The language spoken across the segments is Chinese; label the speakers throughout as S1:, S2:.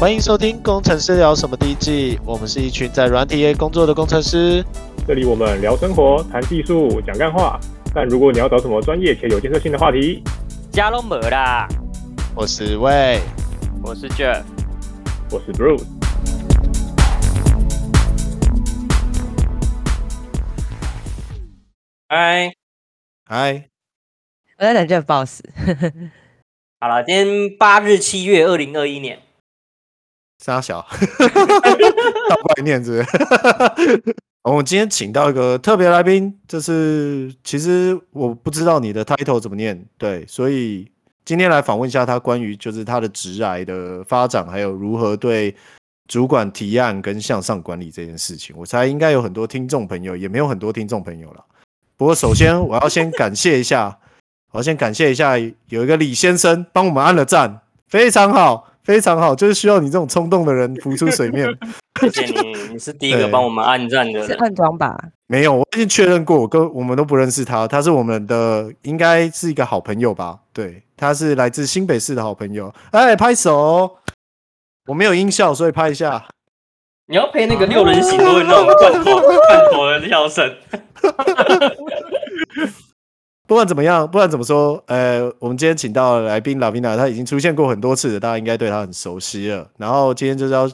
S1: 欢迎收听《工程师聊什么》第一季，我们是一群在软体业工作的工程师。
S2: 这里我们聊生活、谈技术、讲干话。但如果你要找什么专业且有建设性的话题，
S3: 加龙没啦。
S1: 我是魏，
S3: 我是 Jeff，
S2: 我是 Bruce。
S3: 嗨，
S1: 嗨，
S4: 我在等 Jeff Boss。
S3: 好了，今天八日七月二零二一年。
S1: 沙小，倒过来念是不是？我们今天请到一个特别来宾，就是其实我不知道你的 title 怎么念，对，所以今天来访问一下他关于就是他的职癌的发展，还有如何对主管提案跟向上管理这件事情。我猜应该有很多听众朋友，也没有很多听众朋友了。不过首先我要先感谢一下，我要先感谢一下有一个李先生帮我们按了赞，非常好。非常好，就是需要你这种冲动的人浮出水面。
S3: 谢谢你，你是第一个帮我们按赞的人。
S4: 是暗装吧？
S1: 没有，我已经确认过，我跟我们都不认识他，他是我们的，应该是一个好朋友吧？对，他是来自新北市的好朋友。哎，拍手！我没有音效，所以拍一下。
S3: 你要配那个六人行都会那种罐头 罐头的笑声。
S1: 不管怎么样，不管怎么说，呃，我们今天请到来宾拉维娜，他已经出现过很多次了，大家应该对他很熟悉了。然后今天就是要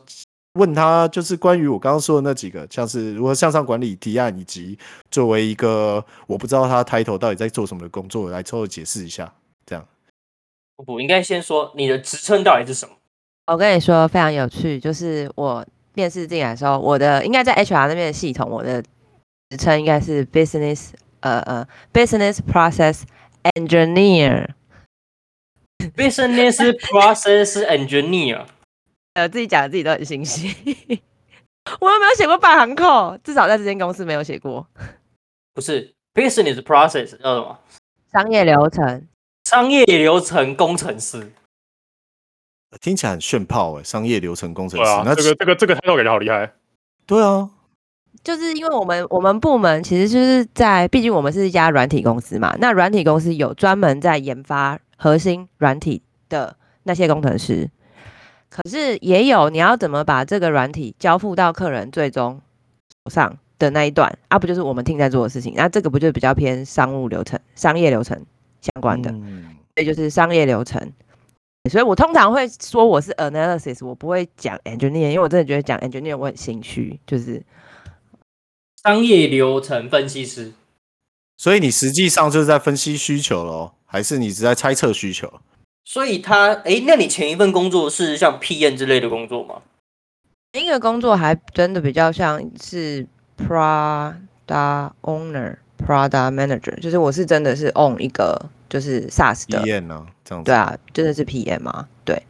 S1: 问他，就是关于我刚刚说的那几个，像是如何向上管理提案，以及作为一个我不知道他 title 到底在做什么的工作，来凑合解释一下。这样，
S3: 我应该先说你的职称到底是什么？
S4: 我跟你说非常有趣，就是我面试进来的时候，我的应该在 HR 那边的系统，我的职称应该是 business。呃呃，business process engineer，business
S3: process engineer，
S4: 呃，自己讲的自己都很心虚，我又没有写过半行扣，至少在这间公司没有写过。
S3: 不是，business process 叫什么？
S4: 商业流程，
S3: 商业流程工程师，
S1: 听起来很炫炮哎，商业流程工程师，
S2: 啊、那这个这个这个 title 感觉好厉害。
S1: 对啊。
S4: 就是因为我们我们部门其实就是在，毕竟我们是一家软体公司嘛。那软体公司有专门在研发核心软体的那些工程师，可是也有你要怎么把这个软体交付到客人最终手上的那一段啊，不就是我们 team 在做的事情？那这个不就比较偏商务流程、商业流程相关的？嗯，所以就是商业流程。所以我通常会说我是 analysis，我不会讲 engineer，因为我真的觉得讲 engineer 我很心虚，就是。
S3: 商业流程分析师，
S1: 所以你实际上就是在分析需求咯，还是你是在猜测需求？
S3: 所以他，哎、欸，那你前一份工作是像 PM 之类的工作吗？
S4: 那个工作还真的比较像是 Product Owner、Product Manager，就是我是真的是 own 一个就是 SaaS 的
S1: PM 啊，这样子。
S4: 对啊，真的是 PM 啊，对。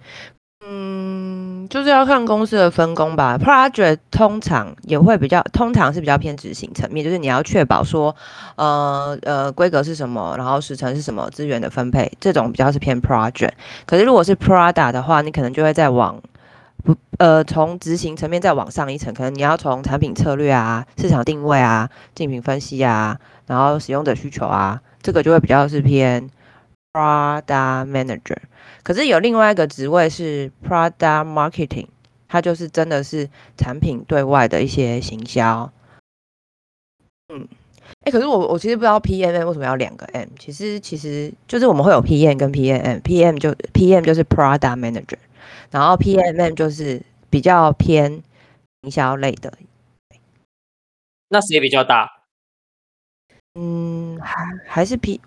S4: 嗯就是要看公司的分工吧。Project 通常也会比较，通常是比较偏执行层面，就是你要确保说，呃呃，规格是什么，然后时程是什么，资源的分配，这种比较是偏 Project。可是如果是 Product 的话，你可能就会再往不呃从执行层面再往上一层，可能你要从产品策略啊、市场定位啊、竞品分析啊，然后使用者需求啊，这个就会比较是偏 Product Manager。可是有另外一个职位是 Product Marketing，它就是真的是产品对外的一些行销。嗯，哎、欸，可是我我其实不知道 PMM 为什么要两个 M，其实其实就是我们会有 PM 跟 PMM，PM 就 PM 就是 Product Manager，然后 PMM 就是比较偏营销类的。
S3: 那谁比较大？
S4: 嗯，还还是 P。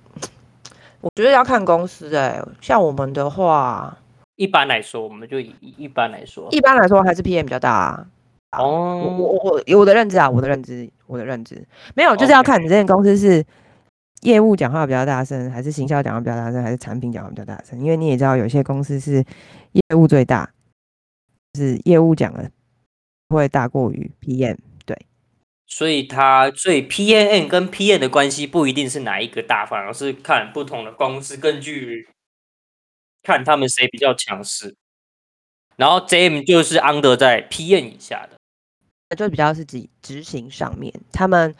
S4: 我觉得要看公司哎、欸，像我们的话，
S3: 一般来说，我们就以一般来说，
S4: 一般来说还是 PM 比较大啊。
S3: 哦，
S4: 我我我我的认知啊，我的认知，我的认知没有，就是要看你这间公司是业务讲话比较大声，还是行销讲话比较大声，还是产品讲话比较大声。因为你也知道，有些公司是业务最大，就是业务讲的会大过于 PM。
S3: 所以它，所以 P M N 跟 PM 的关系不一定是哪一个大，反而是看不同的公司，根据看他们谁比较强势。然后 JM 就是 under 在 PM 以下的，
S4: 就比较是指执行上面，他们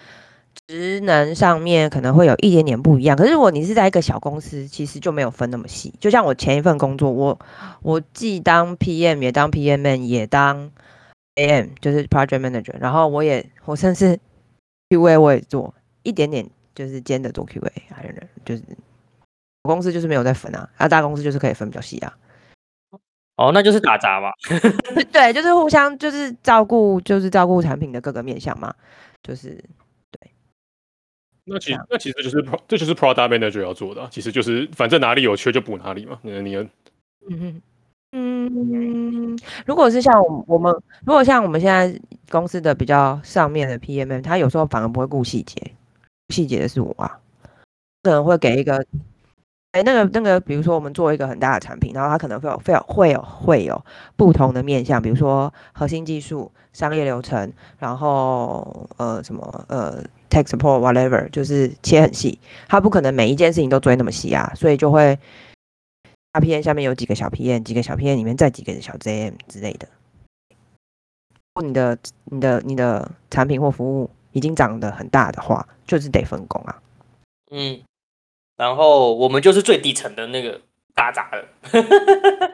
S4: 职能上面可能会有一点点不一样。可是如果你是在一个小公司，其实就没有分那么细。就像我前一份工作，我我既当 PM 也当 P M N 也当 AM，就是 Project Manager，然后我也我甚至 QA 我也做一点点，就是兼着做 QA，还有就是公司就是没有在分啊，啊大公司就是可以分比较细啊。
S3: 哦，那就是打杂嘛。
S4: 对，就是互相就是照顾，就是照顾产品的各个面向嘛。就是对。
S2: 那其实那其实就是 pro, 这就是 product manager 要做的，其实就是反正哪里有缺就补哪里嘛。你你
S4: 嗯嗯，如果是像我们，如果像我们现在公司的比较上面的 PMM，他有时候反而不会顾细节，细节的是我啊，可能会给一个。哎，那个那个，比如说我们做一个很大的产品，然后他可能会有会有会有会有不同的面向，比如说核心技术、商业流程，然后呃什么呃 tech support whatever，就是切很细，他不可能每一件事情都追那么细啊，所以就会大 PM 下面有几个小 PM，几个小 PM 里面再几个小 JM 之类的。如果你的你的你的产品或服务已经长得很大的话，就是得分工啊。
S3: 嗯。然后我们就是最底层的那个打杂的，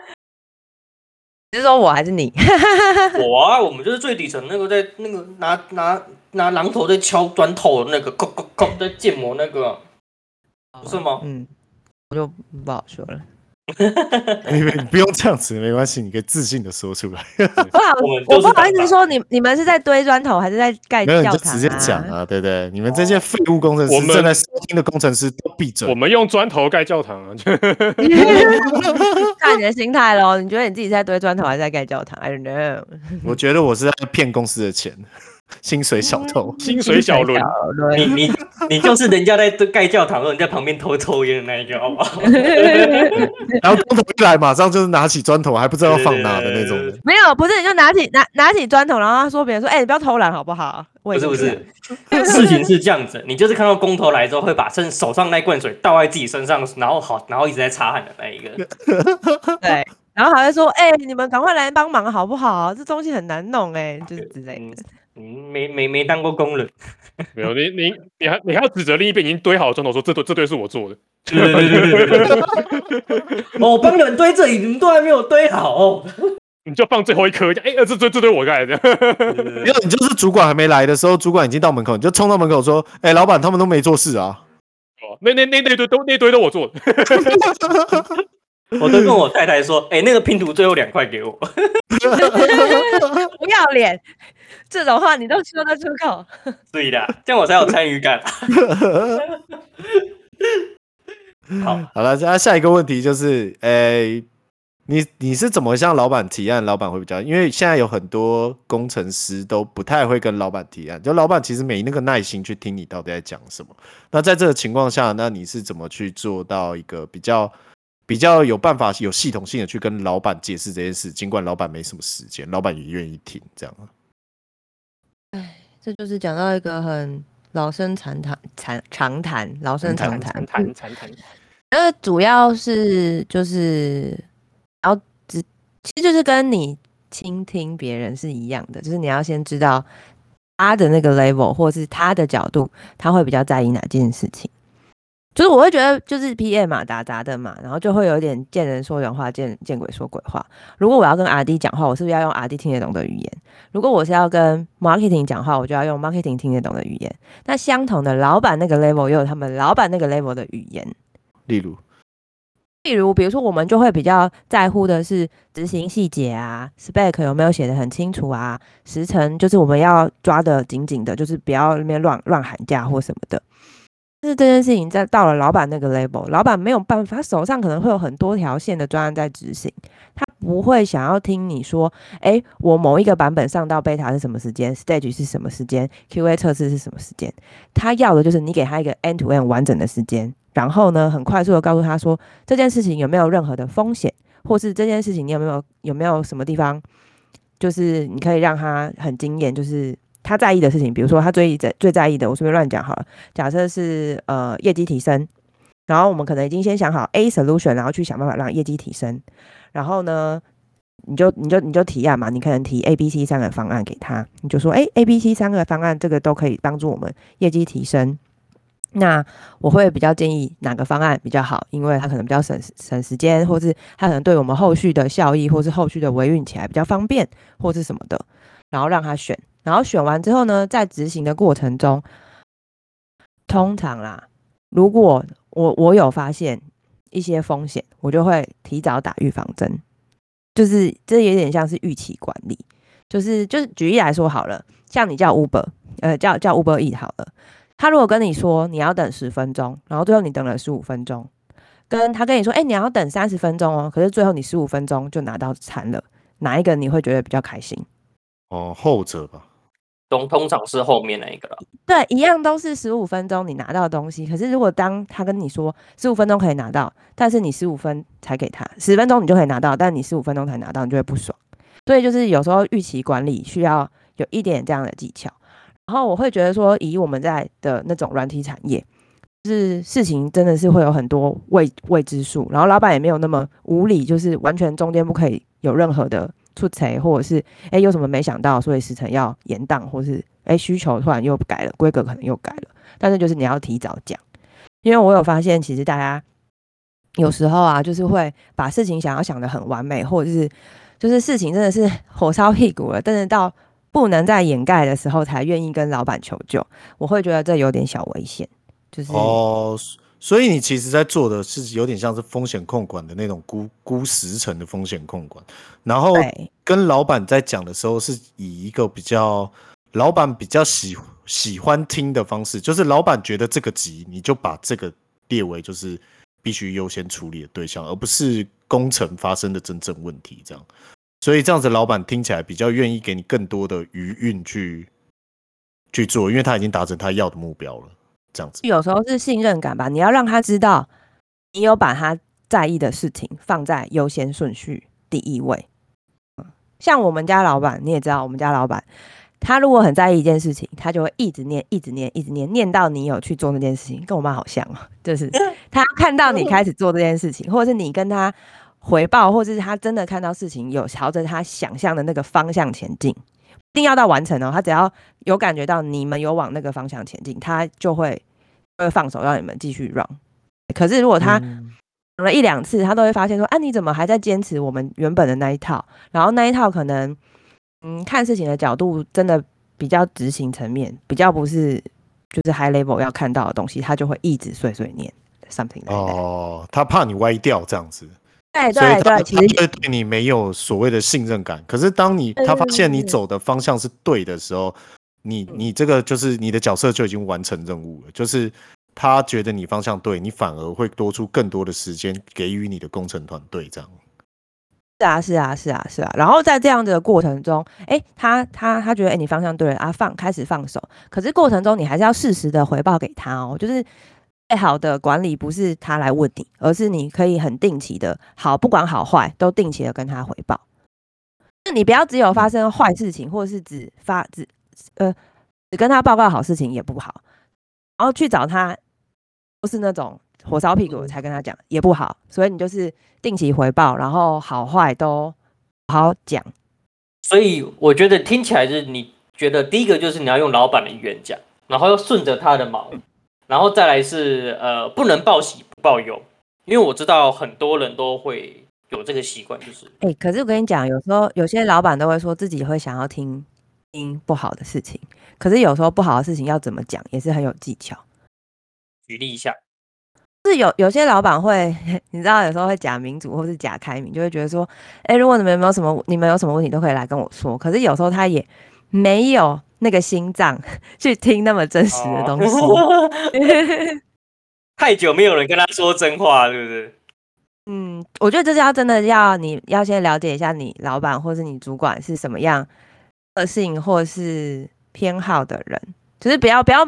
S4: 你是说我还是你？
S3: 我啊，我们就是最底层那个在那个拿拿拿榔头在敲砖头的那个，抠抠抠在建模那个，不是吗？
S4: 嗯，我就不好说了。
S1: 你你不用这样子，没关系，你可以自信的说出来。
S4: 不好，我不好意思说，你你们是在堆砖头还是在盖教堂？啊？没有，你就直接讲啊，对不对？你们这些废物工程师，正在收听的工程师都闭嘴。
S2: 我们用砖头盖教堂啊！
S4: 看你的心态喽，你觉得你自己在堆砖头还是在盖教堂？I don't know。
S1: 我觉得我是在骗公司的钱。薪水小偷，
S2: 薪水小轮，
S3: 你你你就是人家在盖教堂，人在旁边偷抽烟的那一个，好不好？
S1: 然后工头一来，马上就是拿起砖头，还不知道要放哪的那种。
S4: 没有，不是，你就拿起拿拿起砖头，然后他说别人说，哎、欸，你不要偷懒好不好？
S3: 不是不是，事情是这样子，你就是看到工头来之后，会把身手上那罐水倒在自己身上，然后好，然后一直在擦汗的那一个。
S4: 对，然后还会说，哎、欸，你们赶快来帮忙好不好？这东西很难弄、欸，哎，就是之类的。
S3: 嗯，没没没当过工人，
S2: 没有你你你还你还要指责另一边已经堆好砖头，说这堆这堆是我做的。
S3: 我 帮你们堆这里，你们都还没有堆好，哦，
S2: 你就放最后一颗，哎，这这这堆我盖的。
S1: 没有，你就是主管还没来的时候，主管已经到门口，你就冲到门口说，哎，老板他们都没做事啊。
S2: 哦，那那那那堆都那堆都我做的。
S3: 我都跟我太太说，哎，那个拼图最后两块给我。
S4: 不要脸，这种话你都说得出口？
S3: 对的，这样我才有参与感。好，
S1: 好了，那下一个问题就是，哎，你你是怎么向老板提案？老板会比较，因为现在有很多工程师都不太会跟老板提案，就老板其实没那个耐心去听你到底在讲什么。那在这个情况下，那你是怎么去做到一个比较？比较有办法、有系统性的去跟老板解释这件事，尽管老板没什么时间，老板也愿意听，这样。
S4: 哎，这就是讲到一个很老生常谈、常常谈、老生常谈、
S2: 谈谈谈。
S4: 那，主要是就是，然后只其实就是跟你倾听别人是一样的，就是你要先知道他的那个 level 或是他的角度，他会比较在意哪件事情。就是我会觉得，就是 PM 嘛，打杂的嘛，然后就会有点见人说人话，见见鬼说鬼话。如果我要跟 RD 讲话，我是不是要用 RD 听得懂的语言？如果我是要跟 Marketing 讲话，我就要用 Marketing 听得懂的语言。那相同的，老板那个 level 又有他们老板那个 level 的语言。
S1: 例如，
S4: 例如，比如说，我们就会比较在乎的是执行细节啊，Spec 有没有写得很清楚啊，时程就是我们要抓得紧紧的，就是不要那边乱乱喊价或什么的。是这件事情在到了老板那个 level，老板没有办法，他手上可能会有很多条线的专案在执行，他不会想要听你说，哎，我某一个版本上到 beta 是什么时间，stage 是什么时间，QA 测试是什么时间，他要的就是你给他一个 end to end 完整的时间，然后呢，很快速的告诉他说这件事情有没有任何的风险，或是这件事情你有没有有没有什么地方，就是你可以让他很惊艳，就是。他在意的事情，比如说他最在最在意的，我随便乱讲好了。假设是呃业绩提升，然后我们可能已经先想好 A solution，然后去想办法让业绩提升。然后呢，你就你就你就提案嘛，你可能提 A、B、C 三个方案给他，你就说，哎，A、B、C 三个方案，这个都可以帮助我们业绩提升。那我会比较建议哪个方案比较好，因为它可能比较省省时间，或是它可能对我们后续的效益，或是后续的维运起来比较方便，或是什么的，然后让他选，然后选完之后呢，在执行的过程中，通常啦，如果我我有发现一些风险，我就会提早打预防针，就是这有点像是预期管理，就是就是举例来说好了，像你叫 Uber，呃，叫叫 Uber E 好了。他如果跟你说你要等十分钟，然后最后你等了十五分钟，跟他跟你说，哎、你要等三十分钟哦，可是最后你十五分钟就拿到餐了，哪一个你会觉得比较开心？
S1: 哦，后者吧。
S3: 通通常是后面那一个了。
S4: 对，一样都是十五分钟你拿到东西，可是如果当他跟你说十五分钟可以拿到，但是你十五分才给他，十分钟你就可以拿到，但你十五分钟才拿到，你就会不爽。所以就是有时候预期管理需要有一点这样的技巧。然后我会觉得说，以我们在的那种软体产业，是事情真的是会有很多未未知数，然后老板也没有那么无理，就是完全中间不可以有任何的出错，或者是哎有什么没想到，所以时程要延宕，或是哎需求突然又改了，规格可能又改了，但是就是你要提早讲，因为我有发现，其实大家有时候啊，就是会把事情想要想得很完美，或者是就是事情真的是火烧屁股了，但是到不能再掩盖的时候，才愿意跟老板求救。我会觉得这有点小危险，就是，
S1: 所以你其实在做的是有点像是风险控管的那种估估时程的风险控管，然后跟老板在讲的时候，是以一个比较老板比较喜喜欢听的方式，就是老板觉得这个急，你就把这个列为就是必须优先处理的对象，而不是工程发生的真正问题这样。所以这样子，老板听起来比较愿意给你更多的余韵去去做，因为他已经达成他要的目标了。这样子，
S4: 有时候是信任感吧。你要让他知道，你有把他在意的事情放在优先顺序第一位。像我们家老板，你也知道，我们家老板，他如果很在意一件事情，他就会一直念，一直念，一直念，念到你有去做那件事情。跟我妈好像哦，就是 他看到你开始做这件事情，或者是你跟他。回报，或者是他真的看到事情有朝着他想象的那个方向前进，定要到完成哦。他只要有感觉到你们有往那个方向前进，他就会会放手让你们继续 run。可是如果他讲了一两次，他都会发现说：“啊，你怎么还在坚持我们原本的那一套？”然后那一套可能，嗯，看事情的角度真的比较执行层面，比较不是就是 high level 要看到的东西，他就会一直碎碎念 something like。
S1: 哦，他怕你歪掉这样子。
S4: 对对对，其实
S1: 对对你没有所谓的信任感。可是当你他发现你走的方向是对的时候，你你这个就是你的角色就已经完成任务了。就是他觉得你方向对，你反而会多出更多的时间给予你的工程团队。这样
S4: 是啊是啊是啊是啊。然后在这样的过程中，哎，他他他觉得哎你方向对了啊，放开始放手。可是过程中你还是要适时的回报给他哦，就是。最好的管理不是他来问你，而是你可以很定期的，好，不管好坏都定期的跟他回报。那你不要只有发生坏事情，或者是只发只呃只跟他报告好事情也不好，然后去找他不是那种火烧屁股才跟他讲也不好。所以你就是定期回报，然后好坏都好好讲。
S3: 所以我觉得听起来是你觉得第一个就是你要用老板的语言讲，然后要顺着他的毛。然后再来是呃，不能报喜不报忧，因为我知道很多人都会有这个习惯，就是
S4: 哎、欸，可是我跟你讲，有时候有些老板都会说自己会想要听听不好的事情，可是有时候不好的事情要怎么讲也是很有技巧。
S3: 举例一下，
S4: 是有有些老板会，你知道有时候会假民主或是假开明，就会觉得说，哎、欸，如果你们有没有什么，你们有什么问题都可以来跟我说。可是有时候他也没有。那个心脏 去听那么真实的东西，哦、
S3: 太久没有人跟他说真话，是不是？
S4: 嗯，我觉得这是要真的要你要先了解一下你老板或是你主管是什么样个性或是偏好的人，就是不要不要。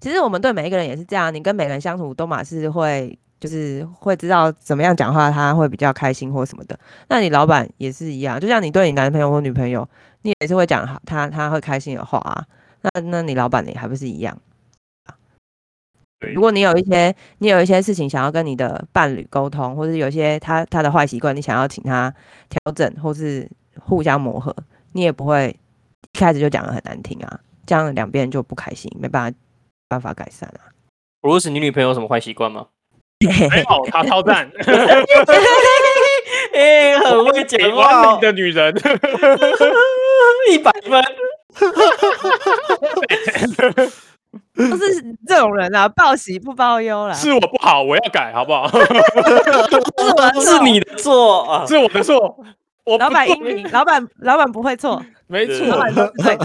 S4: 其实我们对每一个人也是这样，你跟每个人相处都嘛是会就是会知道怎么样讲话他会比较开心或什么的。那你老板也是一样，就像你对你男朋友或女朋友。你也是会讲他他会开心的话啊，那那你老板你还不是一样？
S3: 对
S4: 如果你有一些你有一些事情想要跟你的伴侣沟通，或者有些他他的坏习惯，你想要请他调整，或是互相磨合，你也不会一开始就讲的很难听啊，这样两边就不开心，没办法办法改善啊。
S3: 布鲁斯，你女朋友有什么坏习惯吗？
S2: 没有，她超赞，
S3: 哎、欸，很会讲话、
S2: 完的女人，
S3: 一百分。
S4: 不是这种人啊，报喜不报忧啦。
S2: 是我不好，我要改，好不好？
S3: 是你的错啊！
S2: 是我的错，我
S4: 老
S2: 板
S4: 英明，老板老板不会错，
S2: 没
S3: 对
S4: 老板
S2: 错，对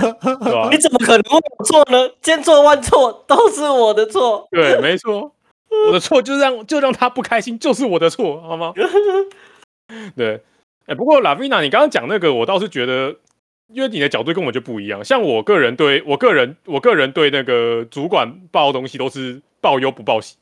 S3: 你怎么可能会有错呢？千错万错都是我的错。
S2: 对，没错，我的错就让就让他不开心，就是我的错，好吗？对，哎、不过 Lavina，你刚刚讲那个，我倒是觉得，因为你的角度跟我就不一样。像我个人对我个人，我个人对那个主管报东西都是报忧不报喜，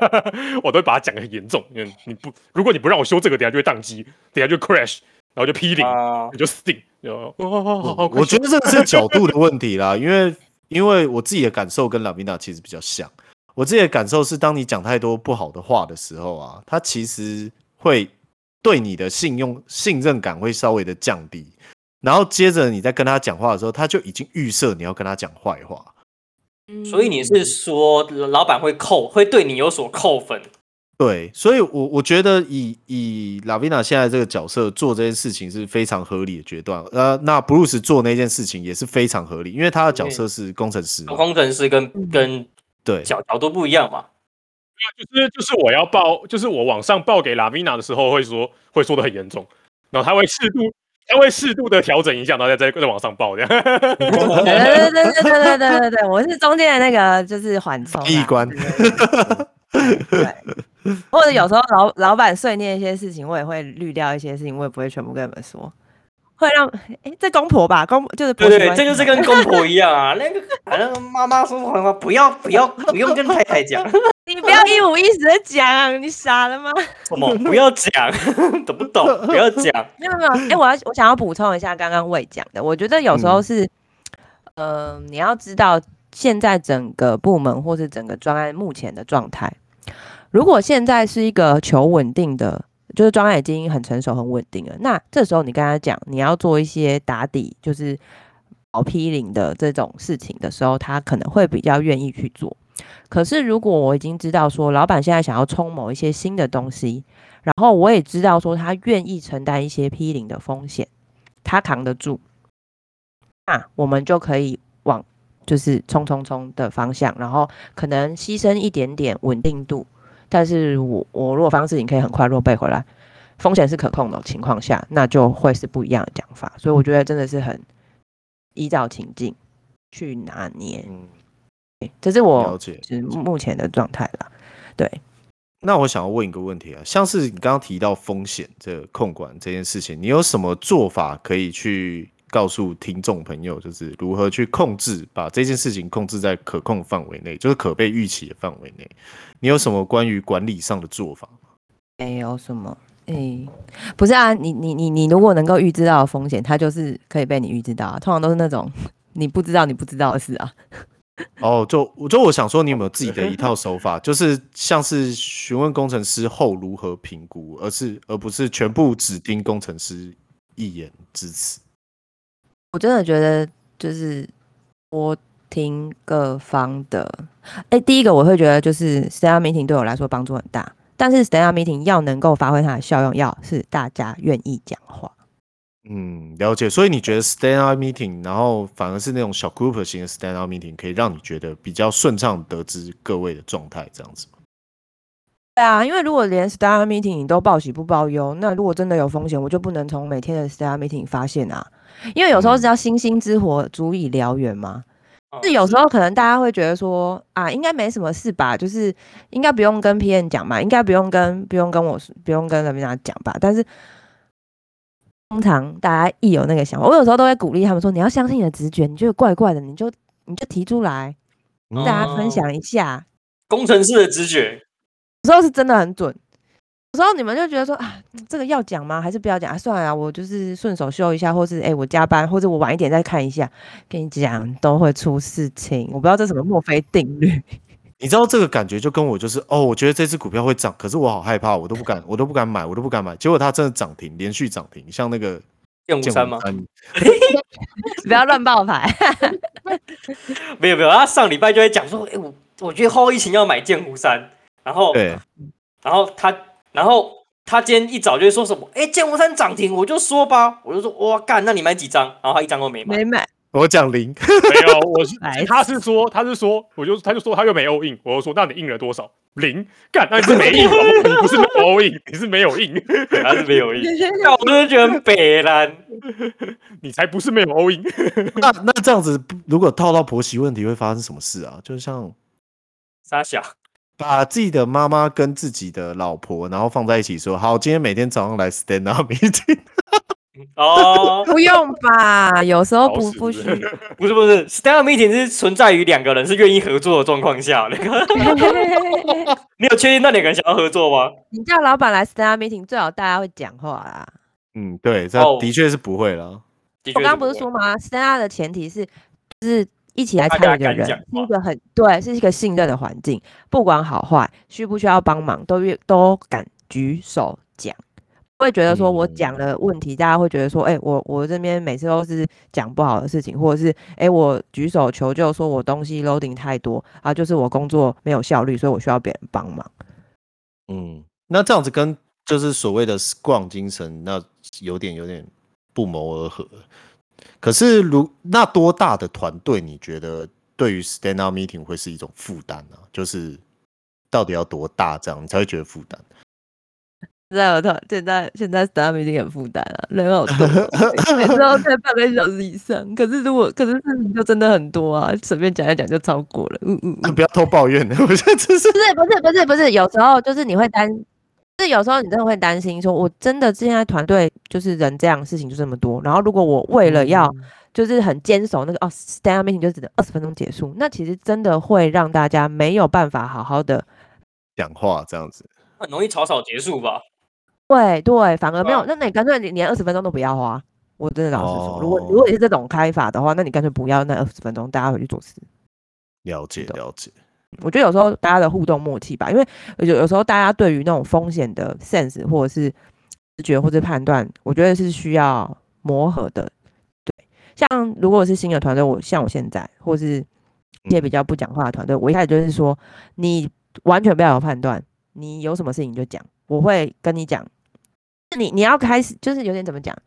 S2: 我都会把它讲的很严重。因为你不，如果你不让我修这个，等下就会宕机，等下就 crash，然后就 P 零、
S3: 啊
S2: 你就死定。哦哦哦哦，
S1: 我觉得这个是角度的问题啦，因为因为我自己的感受跟 Lavina 其实比较像。我自己的感受是，当你讲太多不好的话的时候啊，他其实会对你的信用信任感会稍微的降低。然后接着你在跟他讲话的时候，他就已经预设你要跟他讲坏话。
S3: 所以你是说，老板会扣，会对你有所扣分？
S1: 对，所以我我觉得以以 Lavina 现在这个角色做这件事情是非常合理的决断。呃，那布鲁斯做那件事情也是非常合理，因为他的角色是工程师嘛。
S3: 工程师跟跟
S1: 对，
S3: 角角度不一样嘛？
S2: 就是就是我要报，就是我往上报给 Lavina 的时候，会说会说的很严重，然后他会适度，他会适度的调整一下，然后再再再往上报这样。
S4: 对对对对对对对对对，我是中间的那个就是缓冲啊
S1: 一关。
S4: 对，或者有时候老老板碎念一些事情，我也会滤掉一些事情，我也不会全部跟你们说，会让哎，这公婆吧，公就是
S3: 对对，这就是跟公婆一样啊。那个反正妈妈说什么，不要不要不用跟太太讲，
S4: 你不要一五一十的讲，你傻了吗？
S3: 什么不要讲，懂不懂？不要讲。
S4: 没 有没有，哎，我要我想要补充一下刚刚魏讲的，我觉得有时候是，呃，你要知道现在整个部门或是整个专案目前的状态。如果现在是一个求稳定的，就是专案已经很成熟、很稳定了，那这时候你跟他讲你要做一些打底，就是保 P 零的这种事情的时候，他可能会比较愿意去做。可是如果我已经知道说老板现在想要冲某一些新的东西，然后我也知道说他愿意承担一些 P 零的风险，他扛得住，那我们就可以往就是冲冲冲的方向，然后可能牺牲一点点稳定度。但是我我如果方式你可以很快落背回来，风险是可控的情况下，那就会是不一样的讲法。所以我觉得真的是很依照情境去拿捏。
S1: 嗯，
S4: 这是我
S1: 了解
S4: 是目前的状态啦。对，
S1: 那我想要问一个问题啊，像是你刚刚提到风险这个控管这件事情，你有什么做法可以去告诉听众朋友，就是如何去控制，把这件事情控制在可控范围内，就是可被预期的范围内？你有什么关于管理上的做法吗？
S4: 没有什么，哎、欸，不是啊，你你你你如果能够预知到的风险，它就是可以被你预知到啊。通常都是那种你不知道你不知道的事啊。
S1: 哦，就我就我想说，你有没有自己的一套手法，就是像是询问工程师后如何评估，而是而不是全部只听工程师一言之词。
S4: 我真的觉得就是我听各方的，哎、欸，第一个我会觉得就是 stand up meeting 对我来说帮助很大，但是 stand up meeting 要能够发挥它的效用，要是大家愿意讲话。
S1: 嗯，了解。所以你觉得 stand up meeting，然后反而是那种小 group 型的 stand up meeting，可以让你觉得比较顺畅得知各位的状态，这样子吗？
S4: 对啊，因为如果连 stand up meeting 你都报喜不报忧，那如果真的有风险，我就不能从每天的 stand up meeting 发现啊。因为有时候只要星星之火足以燎原嘛。嗯、是有时候可能大家会觉得说啊，应该没什么事吧，就是应该不用跟 P N 讲嘛，应该不用跟不用跟我不用跟 Lavina 讲吧。但是通常大家一有那个想法，我有时候都会鼓励他们说，你要相信你的直觉，你觉得怪怪的，你就你就提出来，大家分享一下。
S3: 工程师的直觉
S4: 有时候是真的很准。有时候你们就觉得说啊，这个要讲吗？还是不要讲啊？算了啊，我就是顺手修一下，或是哎、欸，我加班，或者我晚一点再看一下。跟你讲，都会出事情。我不知道这什么墨菲定律。
S1: 你知道这个感觉就跟我就是哦，我觉得这只股票会涨，可是我好害怕，我都不敢，我都不敢买，我都不敢买。结果它真的涨停，连续涨停，像那个
S3: 剑湖山吗？
S4: 不要乱爆牌。
S3: 没有没有，他上礼拜就会讲说，哎、欸，我我觉得后疫情要买剑湖山，然后
S1: 对，
S3: 然后他然后他今天一早就会说什么，哎、欸，剑湖山涨停，我就说吧，我就说哇干，那你买几张？然后他一张都没买，
S4: 没买。
S1: 我讲零，
S2: 没有，我是 他是说他是说，我就他就说他又没 all in，我就说那你印了多少？零，干，那你是没印，你不是没 all in，你是没有印，
S3: 他是没有印，那我真的觉得很北烂，
S2: 你才不是没有 all in，
S1: 那那这样子，如果套到婆媳问题会发生什么事啊？就像
S3: 沙小
S1: 把自己的妈妈跟自己的老婆，然后放在一起说，好，今天每天早上来 stand up meeting。
S3: 哦，
S4: 不用吧，有时候不不需，
S3: 不是不是，stand up meeting 是存在于两个人是愿意合作的状况下那个。你有确定那两个人想要合作吗？
S4: 你叫老板来 stand up meeting，最好大家会讲话啦。
S1: 嗯，对，这的确是不会了。
S3: 哦、
S4: 我刚刚不是说吗？stand up 的前提是，就是一起来参与的人是一个很对，是一个信任的环境，不管好坏，需不需要帮忙，都越都敢举手讲。会觉得说，我讲的问题，大家会觉得说，哎，我我这边每次都是讲不好的事情，或者是，哎，我举手求救，说我东西 loading 太多啊，就是我工作没有效率，所以我需要别人帮忙。
S1: 嗯，那这样子跟就是所谓的 Scrum 精神，那有点有点不谋而合。可是，如那多大的团队，你觉得对于 Stand Up Meeting 会是一种负担呢？就是到底要多大，这样你才会觉得负担？
S4: 现在有特，现在现在 stand up 已经很负担啊，人好多，每次都在半个小时以上。可是如果可是事情就真的很多啊，随便讲一讲就超过了。嗯嗯，嗯，
S1: 不要偷抱怨的，我觉得这是
S4: 不是不是不是不是，有时候就是你会担，就是有时候你真的会担心，说我真的现在团队就是人这样，事情就这么多。然后如果我为了要就是很坚守那个哦 stand up meeting 就只能二十分钟结束，那其实真的会让大家没有办法好好的
S1: 讲话，这样子
S3: 很容易草草结束吧。
S4: 对对，反而没有。那你干脆连二十分钟都不要花。我真的老实说，如果如果你是这种开法的话，那你干脆不要那二十分钟，大家回去做事。
S1: 了解了解。
S4: 我觉得有时候大家的互动默契吧，因为有有时候大家对于那种风险的 sense 或者是直觉或者判断，我觉得是需要磨合的。对，像如果是新的团队，我像我现在，或是一些比较不讲话的团队，我一开始就是说，你完全不要有判断，你有什么事情就讲。我会跟你讲，你你要开始就是有点怎么讲，就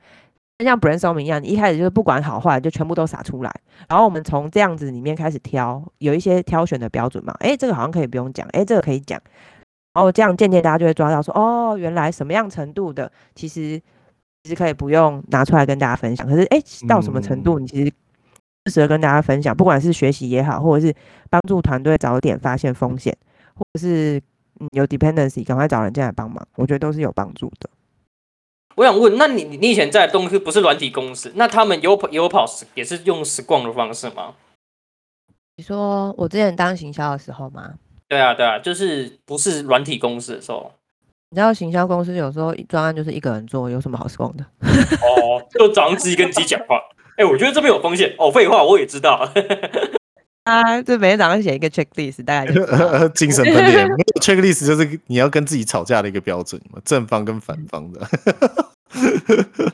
S4: 像 brainstorming 一样，你一开始就是不管好坏就全部都撒出来，然后我们从这样子里面开始挑，有一些挑选的标准嘛，哎，这个好像可以不用讲，哎，这个可以讲，然后这样渐渐大家就会抓到说，哦，原来什么样程度的其实其实可以不用拿出来跟大家分享，可是哎，到什么程度你其实适合跟大家分享，不管是学习也好，或者是帮助团队早点发现风险，或者是。嗯，有 dependency，赶快找人进来帮忙，我觉得都是有帮助的。
S3: 我想问，那你你以前在的公司不是软体公司，那他们有有跑也是用 Scrum 的方式吗？
S4: 你说我之前当行销的时候吗？
S3: 对啊，对啊，就是不是软体公司的时候。
S4: 你知道行销公司有时候专案就是一个人做，有什么好 Scrum 的？
S3: 哦，就早上自己跟自己讲话。哎、欸，我觉得这边有风险。哦，废话，我也知道。
S4: 啊，就每天早上写一个 checklist，大概就
S1: 精神分裂。checklist 就是你要跟自己吵架的一个标准嘛，正方跟反方的。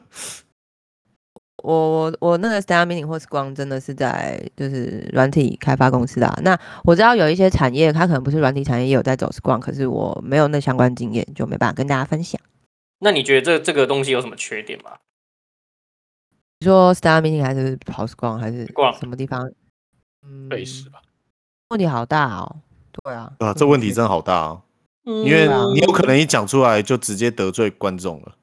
S4: 我我我那个 stand meeting 或 Scrum 真的是在就是软体开发公司的。那我知道有一些产业，它可能不是软体产业，也有在走 Scrum，可是我没有那相关经验，就没办法跟大家分享。
S3: 那你觉得这这个东西有什么缺点吗？
S4: 你说 star meeting 还是跑 Scrum 还是什么地方？
S2: 费时吧，
S4: 问题好大哦。对啊，
S1: 啊，这问题真的好大哦。因为你有可能一讲出来就直接得罪观众了。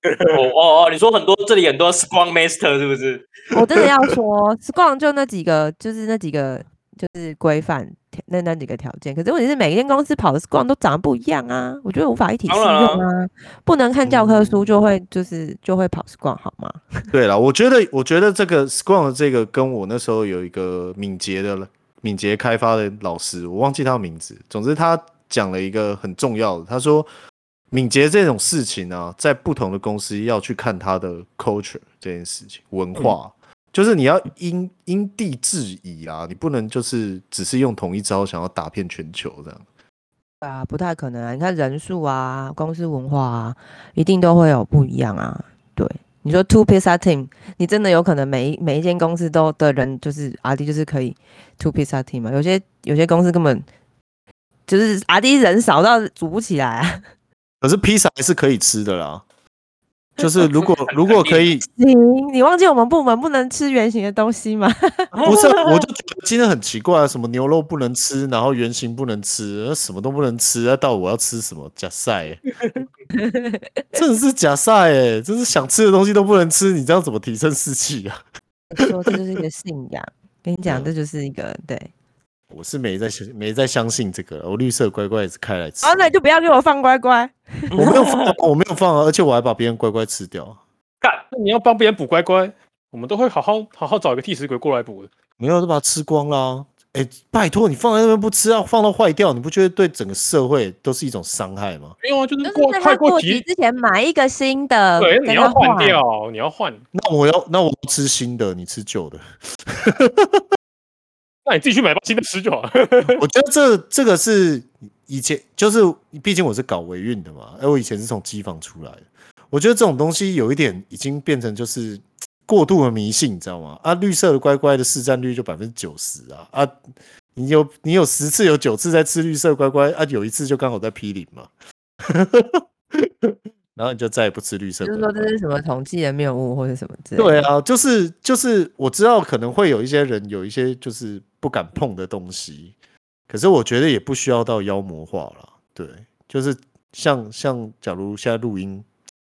S3: 哦哦哦，你说很多这里很多 Scrum Master 是不是？
S4: 我真的要说 Scrum 就那几个，就是那几个。就是规范那那几个条件，可是问题是每一间公司跑的 Scrum 都长得不一样啊，我觉得无法一体适用啊，不能看教科书就会就是就会跑 Scrum 好吗？
S1: 对了，我觉得我觉得这个 Scrum 的这个跟我那时候有一个敏捷的敏捷开发的老师，我忘记他的名字，总之他讲了一个很重要的，他说敏捷这种事情呢、啊，在不同的公司要去看他的 culture 这件事情文化。嗯就是你要因因地制宜啊，你不能就是只是用同一招想要打遍全球这样。
S4: 啊，不太可能啊！你看人数啊，公司文化啊，一定都会有不一样啊。对，你说 two pizza team，你真的有可能每一每一间公司都的人就是阿迪就是可以 two pizza team 吗？有些有些公司根本就是阿迪人少到组不起来啊。
S1: 可是披萨还是可以吃的啦。就是如果 如果可以，
S4: 你你忘记我们部门不能吃圆形的东西吗？
S1: 不是，我就觉得今天很奇怪啊，什么牛肉不能吃，然后圆形不能吃，什么都不能吃，那到底我要吃什么？假赛，真的是假赛哎，真是想吃的东西都不能吃，你这样怎么提升士气啊？
S4: 说这就是一个信仰，跟你讲，这就是一个对。
S1: 我是没在相没在相信这个，我绿色乖乖也是开来吃。
S4: 哦，那你就不要给我放乖乖。
S1: 我没有放，我没有放啊，而且我还把别人乖乖吃掉。
S2: 干，那你要帮别人补乖乖，我们都会好好好好找一个替死鬼过来补的。
S1: 没有，都把它吃光啦。哎、欸，拜托你放在那边不吃啊，放到坏掉，你不觉得对整个社会都是一种伤害吗？
S2: 没有啊，就是过快过期
S4: 之前买一个新的，
S2: 对，你要换掉，你要换。
S1: 那我要，那我吃新的，你吃旧的。
S2: 那你自己去买包新的吃就好了。
S1: 我觉得这这个是以前就是，毕竟我是搞维运的嘛，哎，我以前是从机房出来的。我觉得这种东西有一点已经变成就是过度的迷信，你知道吗？啊，绿色的乖乖的市占率就百分之九十啊啊！你有你有十次有九次在吃绿色乖乖啊，有一次就刚好在批零嘛。然后你就再也不吃绿色。就是说
S4: 这是什么统计的谬误或者什么之类？
S1: 对啊，就是就是我知道可能会有一些人有一些就是不敢碰的东西，可是我觉得也不需要到妖魔化了。对，就是像像假如现在录音，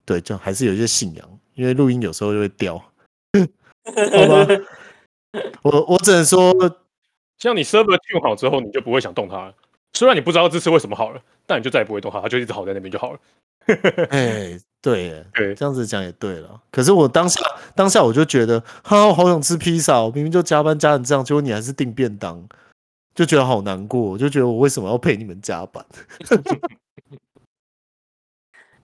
S1: 对，就还是有一些信仰，因为录音有时候就会掉。好吧，我我只能说，
S2: 像你 server tune 好之后，你就不会想动它了。虽然你不知道这次为什么好了，但你就再也不会动它，它就一直好在那边就好了。
S1: 哎、欸，对，对，这样子讲也对了。可是我当下当下我就觉得，哈，我好想吃披萨，我明明就加班加成这样，结果你还是订便当，就觉得好难过，我就觉得我为什么要陪你们加班？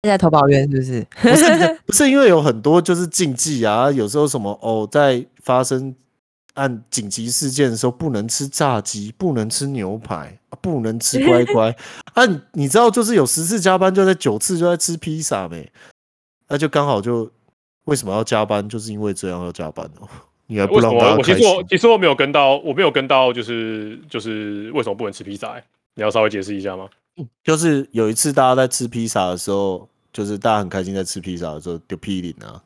S4: 现在投保员是不是？
S1: 不是，不是因为有很多就是禁忌啊，有时候什么哦，在发生。按紧急事件的时候，不能吃炸鸡，不能吃牛排，不能吃乖乖。啊，你知道，就是有十次加班，就在九次就在吃披萨没？那就刚好就为什么要加班？就是因为这样要加班哦。你还不让大家开心？
S2: 我其实我其实我没有跟到，我没有跟到，就是就是为什么不能吃披萨？你要稍微解释一下吗？
S1: 就是有一次大家在吃披萨的时候，就是大家很开心在吃披萨的时候丢批零啊。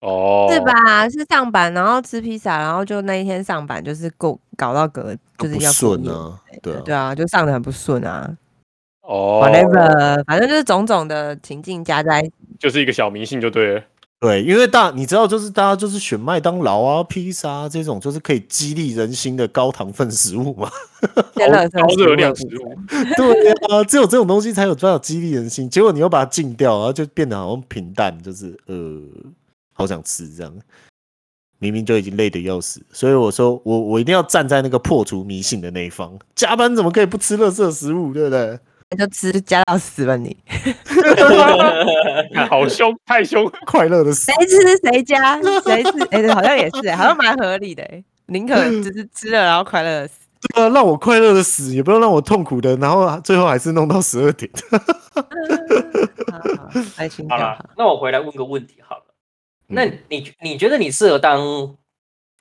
S2: 哦，
S4: 是吧？是上班，然后吃披萨，然后就那一天上班就是够搞到隔，就是要
S1: 顺啊，对啊，
S4: 对啊，就上的很不顺啊。
S2: 哦
S4: ，whatever，反正就是种种的情境加在，
S2: 就是一个小迷信就对了。
S1: 对，因为大你知道，就是大家就是选麦当劳啊、披萨啊这种，就是可以激励人心的高糖分食物嘛，
S2: 高热量食物。
S1: 对啊，只有这种东西才有办法激励人心。结果你又把它禁掉，然后就变得好像平淡，就是呃。好想吃这样，明明就已经累得要死，所以我说我我一定要站在那个破除迷信的那一方。加班怎么可以不吃垃圾食物，对不对？
S4: 那 就吃加到死吧你！
S2: 好凶，太凶，
S1: 快乐的死。
S4: 谁吃谁加，谁吃哎、欸，好像也是好像蛮合理的。宁可只是吃了然后快乐的死，
S1: 对啊，让我快乐的死，也不要让我痛苦的，然后最后还是弄到十二点。
S4: 好好，爱情好了，
S3: 那我回来问个问题好了。那你你觉得你适合当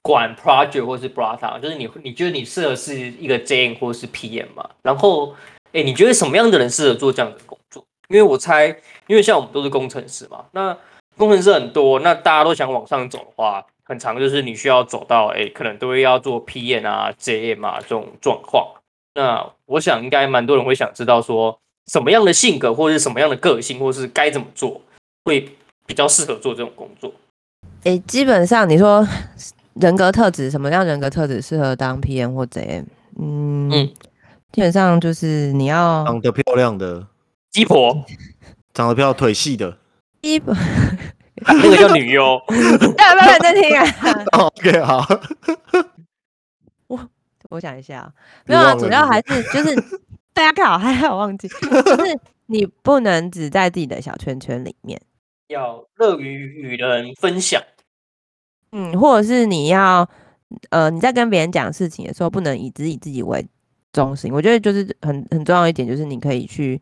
S3: 管 project 或是 brata，就是你你觉得你适合是一个 JM 或是 PM 嘛？然后，哎、欸，你觉得什么样的人适合做这样的工作？因为我猜，因为像我们都是工程师嘛，那工程师很多，那大家都想往上走的话，很长就是你需要走到哎、欸，可能都会要做 PM 啊、JM 啊这种状况。那我想应该蛮多人会想知道说，什么样的性格或者是什么样的个性，或是该怎么做会。比较适合做这种工作。
S4: 诶、欸，基本上你说人格特质，什么样人格特质适合当 PM 或 JM？嗯，嗯，基本上就是你要
S1: 长得漂亮的
S3: 鸡婆，
S1: 长得漂亮腿细的
S4: 鸡婆，
S3: 那个叫女优。
S4: 要不要认真听啊？
S1: OK，好。
S4: 我我想一下，没有啊，主要还是就是大家看好，还好忘记，就是你不能只在自己的小圈圈里面。
S3: 要乐于与人分享，
S4: 嗯，或者是你要呃你在跟别人讲事情的时候，不能以只以自己为中心。我觉得就是很很重要一点，就是你可以去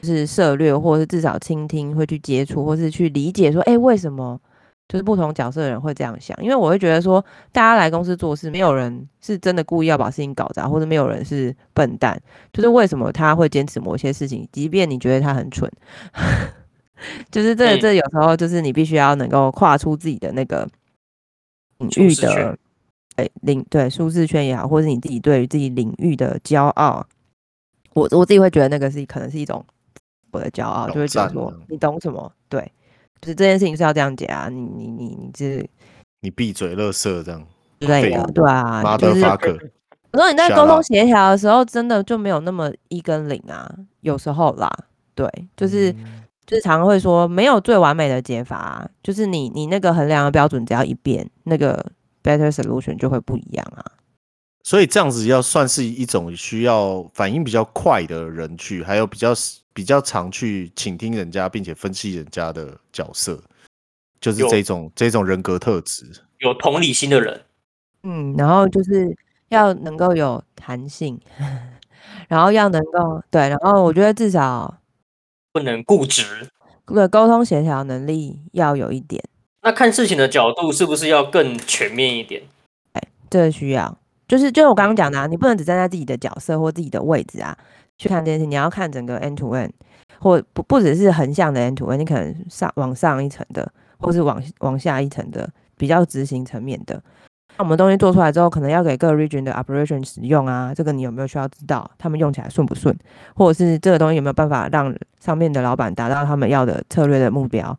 S4: 就是涉略，或者是至少倾听，会去接触，或是去理解说，哎，为什么？就是不同角色的人会这样想，因为我会觉得说，大家来公司做事，没有人是真的故意要把事情搞砸，或者没有人是笨蛋。就是为什么他会坚持某些事情，即便你觉得他很蠢，就是这个、这个、有时候就是你必须要能够跨出自己的那个领域的哎领对舒适圈也好，或者你自己对于自己领域的骄傲，我我自己会觉得那个是可能是一种我的骄傲，就会觉得说你懂什么，对。就是这件事情是要这样讲啊，你你你你这，
S1: 你闭嘴，乐色这样
S4: 之类的，对啊，
S1: 马德发克。
S4: 我说你在沟通协调的时候，真的就没有那么一根零啊，有时候啦，对，就是、嗯、就是常常会说没有最完美的解法啊，就是你你那个衡量的标准只要一变，那个 better solution 就会不一样啊。
S1: 所以这样子要算是一种需要反应比较快的人去，还有比较。比较常去倾听人家，并且分析人家的角色，就是这种这种人格特质，
S3: 有同理心的人。
S4: 嗯，然后就是要能够有弹性，然后要能够对，然后我觉得至少
S3: 不能固执，
S4: 对，沟通协调能力要有一点。
S3: 那看事情的角度是不是要更全面一点？
S4: 哎，这需要，就是就是我刚刚讲的啊，你不能只站在自己的角色或自己的位置啊。去看这件事，你要看整个 end to end，或不不只是横向的 end to end，你可能上往上一层的，或是往往下一层的，比较执行层面的。那我们东西做出来之后，可能要给各个 region 的 operation 使用啊，这个你有没有需要知道？他们用起来顺不顺？或者是这个东西有没有办法让上面的老板达到他们要的策略的目标？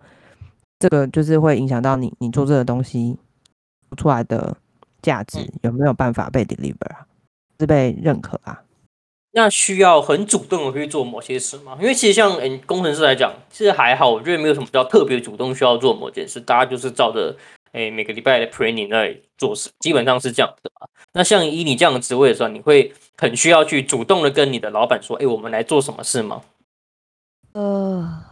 S4: 这个就是会影响到你你做这个东西出来的价值有没有办法被 deliver 啊，是被认可啊？
S3: 那需要很主动的去做某些事吗？因为其实像嗯工程师来讲，其实还好，我觉得没有什么比较特别主动需要做某件事，大家就是照着诶每个礼拜的 planning 来做事，基本上是这样子的。那像以你这样的职位的时候，你会很需要去主动的跟你的老板说，哎，我们来做什么事吗？
S4: 呃。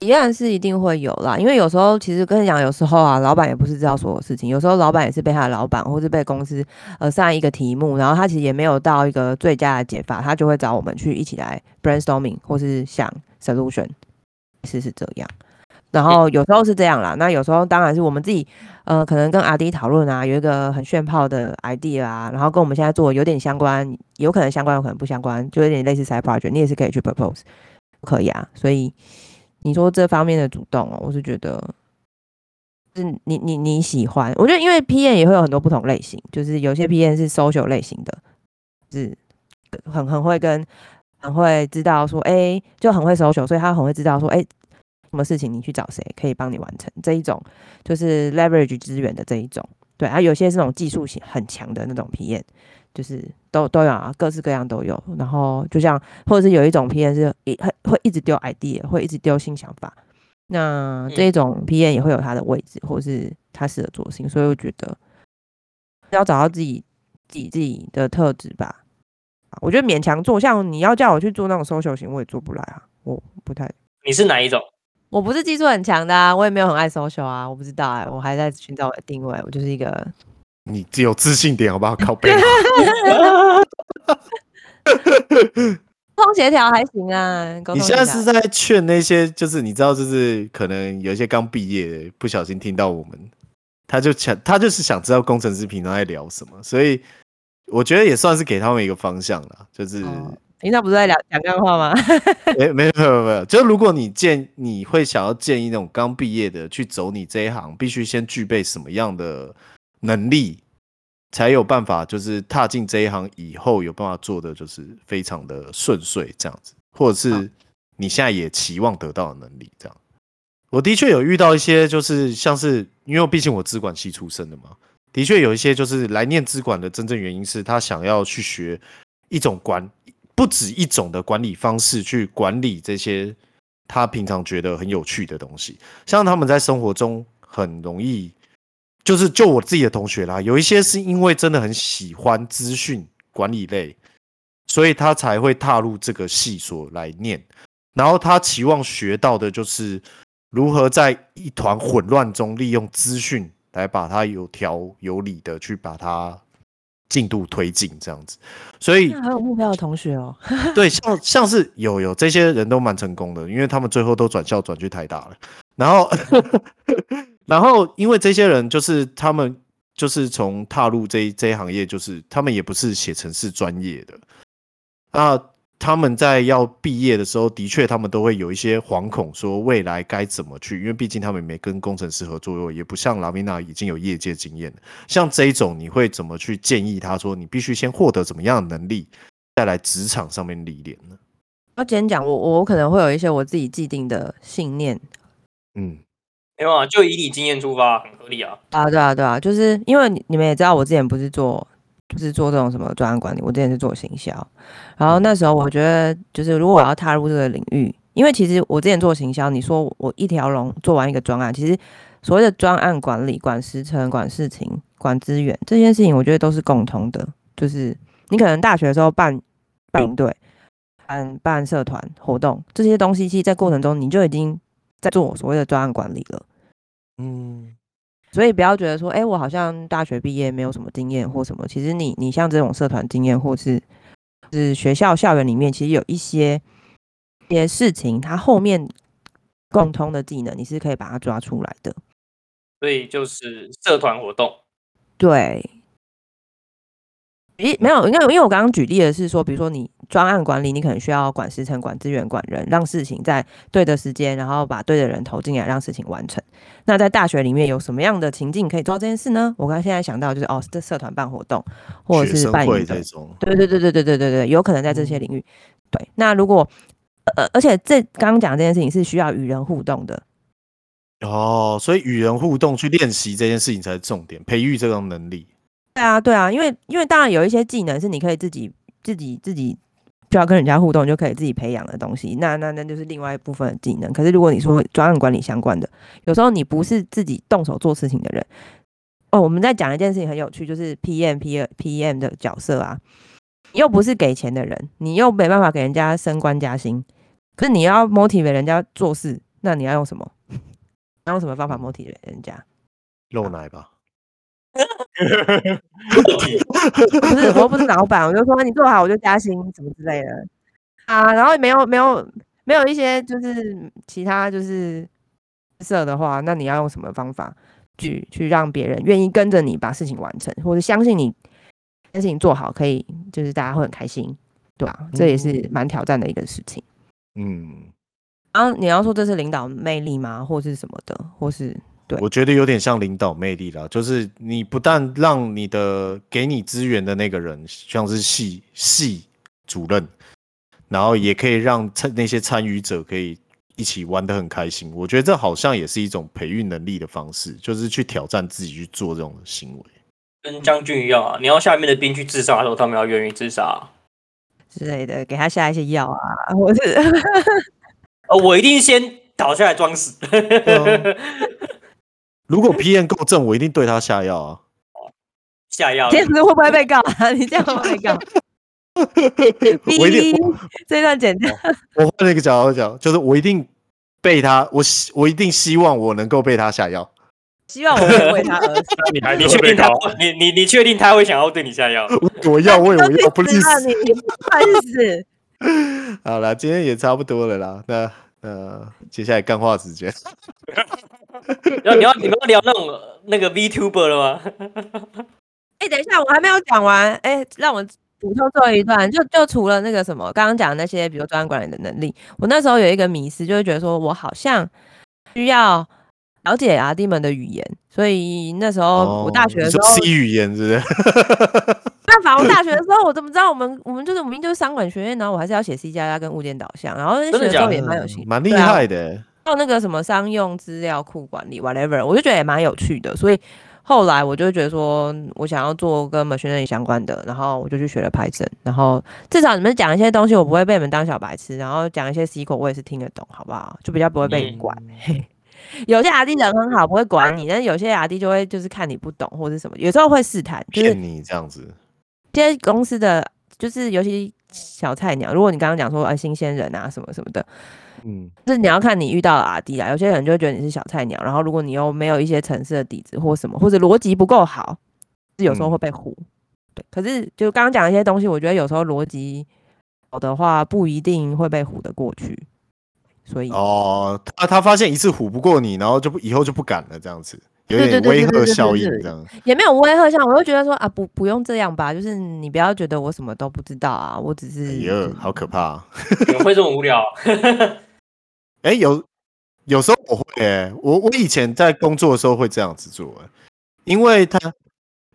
S4: 一样是一定会有啦，因为有时候其实跟你讲，有时候啊，老板也不是知道所有事情，有时候老板也是被他的老板或是被公司呃上一个题目，然后他其实也没有到一个最佳的解法，他就会找我们去一起来 brainstorming 或是想 solution，是是这样。然后有时候是这样啦，那有时候当然是我们自己呃可能跟阿迪讨论啊，有一个很炫炮的 idea 啊，然后跟我们现在做有点相关，有可能相关，有可能不相关，就有点类似 side project，你也是可以去 propose，可以啊，所以。你说这方面的主动哦，我是觉得是你你你喜欢。我觉得因为 PN 也会有很多不同类型，就是有些 PN 是 social 类型的，是很很会跟很会知道说，哎，就很会 social，所以他很会知道说，哎，什么事情你去找谁可以帮你完成这一种，就是 leverage 资源的这一种。对啊，有些是那种技术性很强的那种 PM。就是都都有啊，各式各样都有。然后就像，或者是有一种 PM 是一会会一直丢 idea，会一直丢新想法。那这一种 PM 也会有他的位置，或是他适合做事情。所以我觉得要找到自己自己自己的特质吧。我觉得勉强做，像你要叫我去做那种 social 型，我也做不来啊。我不太。
S3: 你是哪一种？
S4: 我不是技术很强的啊，我也没有很爱 social 啊。我不知道哎、欸，我还在寻找我的定位。我就是一个。
S1: 你只有自信点好不好？靠背。沟
S4: 通协调还行啊。
S1: 你现在是在劝那些，就是你知道，就是可能有一些刚毕业的，不小心听到我们，他就想，他就是想知道工程师平常在聊什么，所以我觉得也算是给他们一个方向了。就是
S4: 平常不是在聊讲干话吗？
S1: 没没有没有没有，就如果你建，你会想要建议那种刚毕业的去走你这一行，必须先具备什么样的？能力才有办法，就是踏进这一行以后有办法做的就是非常的顺遂这样子，或者是你现在也期望得到的能力这样。我的确有遇到一些，就是像是因为毕竟我资管系出身的嘛，的确有一些就是来念资管的真正原因是他想要去学一种管，不止一种的管理方式去管理这些他平常觉得很有趣的东西，像他们在生活中很容易。就是就我自己的同学啦，有一些是因为真的很喜欢资讯管理类，所以他才会踏入这个系所来念。然后他期望学到的就是如何在一团混乱中利用资讯来把它有条有理的去把它进度推进这样子。所以
S4: 很有目标的同学哦，
S1: 对，像像是有有这些人都蛮成功的，因为他们最后都转校转去台大了。然后 然后因为这些人就是他们就是从踏入这一这一行业，就是他们也不是写程式专业的啊。他们在要毕业的时候，的确他们都会有一些惶恐，说未来该怎么去，因为毕竟他们没跟工程师合作过，也不像拉米娜已经有业界经验。像这一种，你会怎么去建议他说，你必须先获得怎么样的能力，再来职场上面历练呢？
S4: 我今天讲，我我可能会有一些我自己既定的信念。
S1: 嗯，
S3: 没有啊，就以你经验出发，很合理啊。
S4: 啊，对啊，对啊，就是因为你们也知道，我之前不是做。就是做这种什么专案管理，我之前是做行销，然后那时候我觉得，就是如果我要踏入这个领域，因为其实我之前做行销，你说我一条龙做完一个专案，其实所谓的专案管理、管时程、管事情、管资源这件事情，我觉得都是共通的。就是你可能大学的时候办办营队、办办社团活动这些东西，其实在过程中你就已经在做所谓的专案管理了。嗯。所以不要觉得说，哎、欸，我好像大学毕业没有什么经验或什么。其实你你像这种社团经验，或是是学校校园里面，其实有一些一些事情，它后面共通的技能，你是可以把它抓出来的。
S3: 所以就是社团活动，
S4: 对。咦，没有，因为因为我刚刚举例的是说，比如说你专案管理，你可能需要管时程、管资源、管人，让事情在对的时间，然后把对的人投进来，让事情完成。那在大学里面有什么样的情境可以做这件事呢？我刚刚现在想到就是哦，这社团办活动，或者是办会这种，对对对对对对对对，有可能在这些领域。嗯、对，那如果呃，而且这刚刚讲这件事情是需要与人互动的。
S1: 哦，所以与人互动去练习这件事情才是重点，培育这种能力。
S4: 对啊，对啊，因为因为当然有一些技能是你可以自己自己自己就要跟人家互动就可以自己培养的东西，那那那就是另外一部分的技能。可是如果你说专案管理相关的，有时候你不是自己动手做事情的人，哦，我们在讲一件事情很有趣，就是 PM、PM、PM 的角色啊，又不是给钱的人，你又没办法给人家升官加薪，可是你要 motivate 人家做事，那你要用什么？要用什么方法 motivate 人家？
S1: 露奶吧。
S4: 不是，我不是老板，我就说你做好我就加薪，什么之类的啊。然后没有没有没有一些就是其他就是色的话，那你要用什么方法去去让别人愿意跟着你把事情完成，或者相信你事情做好可以，就是大家会很开心，对吧？这也是蛮挑战的一个事情。嗯，然后你要说这是领导魅力吗？或是什么的，或是？
S1: 我觉得有点像领导魅力啦，就是你不但让你的给你资源的那个人像是系系主任，然后也可以让参那些参与者可以一起玩得很开心。我觉得这好像也是一种培育能力的方式，就是去挑战自己去做这种行为。
S3: 跟将军一样啊，你要下面的兵去自杀的时候，他们要愿意自杀
S4: 之类的，给他下一些药啊，或是
S3: 呃，我一定先倒下来装死。
S1: 如果 P N 够正，我一定对他下药啊！
S3: 下药，
S4: 这样子会不会被告啊？你这样会不会被告？
S1: 我一定
S4: 这段剪掉。
S1: 我换了一个角度讲，就是我一定被他，我希我一定希望我能够被他下药。
S4: 希望我会为他而死。
S3: 你还你确定他？你你你确定他会想要对你下药？
S1: 我要我我要不吝啬。
S4: 你不是。
S1: 好了，今天也差不多了啦。那呃，接下来干话时间。
S3: 然 后你要你们要聊那种那个 VTuber 了吗？
S4: 哎、欸，等一下，我还没有讲完。哎、欸，让我补充做一段。就就除了那个什么，刚刚讲的那些，比如专案管理的能力，我那时候有一个迷思，就会觉得说我好像需要了解阿弟们的语言。所以那时候我大学的时候
S1: ，C 语言是不是？
S4: 那反正我大学的时候，我怎么知道我们我们就是我们就是商管学院，然后我还是要写 C 加加跟物件导向，然后学的时候也蛮有兴趣，
S1: 蛮厉害的。
S4: 还有那个什么商用资料库管理，whatever，我就觉得也蛮有趣的，所以后来我就觉得说，我想要做跟 machine learning 相关的，然后我就去学了 Python，然后至少你们讲一些东西，我不会被你们当小白痴，然后讲一些 SQL 我也是听得懂，好不好？就比较不会被你管。嗯、有些阿弟人很好，不会管你，但是有些阿弟就会就是看你不懂或者什么，有时候会试探，就是
S1: 你这样子。
S4: 这些公司的就是尤其小菜鸟，如果你刚刚讲说啊新鲜人啊什么什么的。
S1: 嗯，
S4: 就是你要看你遇到的阿弟啊，有些人就会觉得你是小菜鸟，然后如果你又没有一些城市的底子或什么，或者逻辑不够好，是有时候会被唬。嗯、对，可是就刚刚讲一些东西，我觉得有时候逻辑好的话，不一定会被唬得过去。所以
S1: 哦，他他发现一次唬不过你，然后就不以后就不敢了，这样子有点威吓效应，这样
S4: 也没有威吓效应，我就觉得说啊，不不用这样吧，就是你不要觉得我什么都不知道啊，我只是，
S1: 哎呦，好可怕、啊，
S3: 怎么会这么无聊？
S1: 哎、欸，有有时候我会、欸，我我以前在工作的时候会这样子做、欸，因为他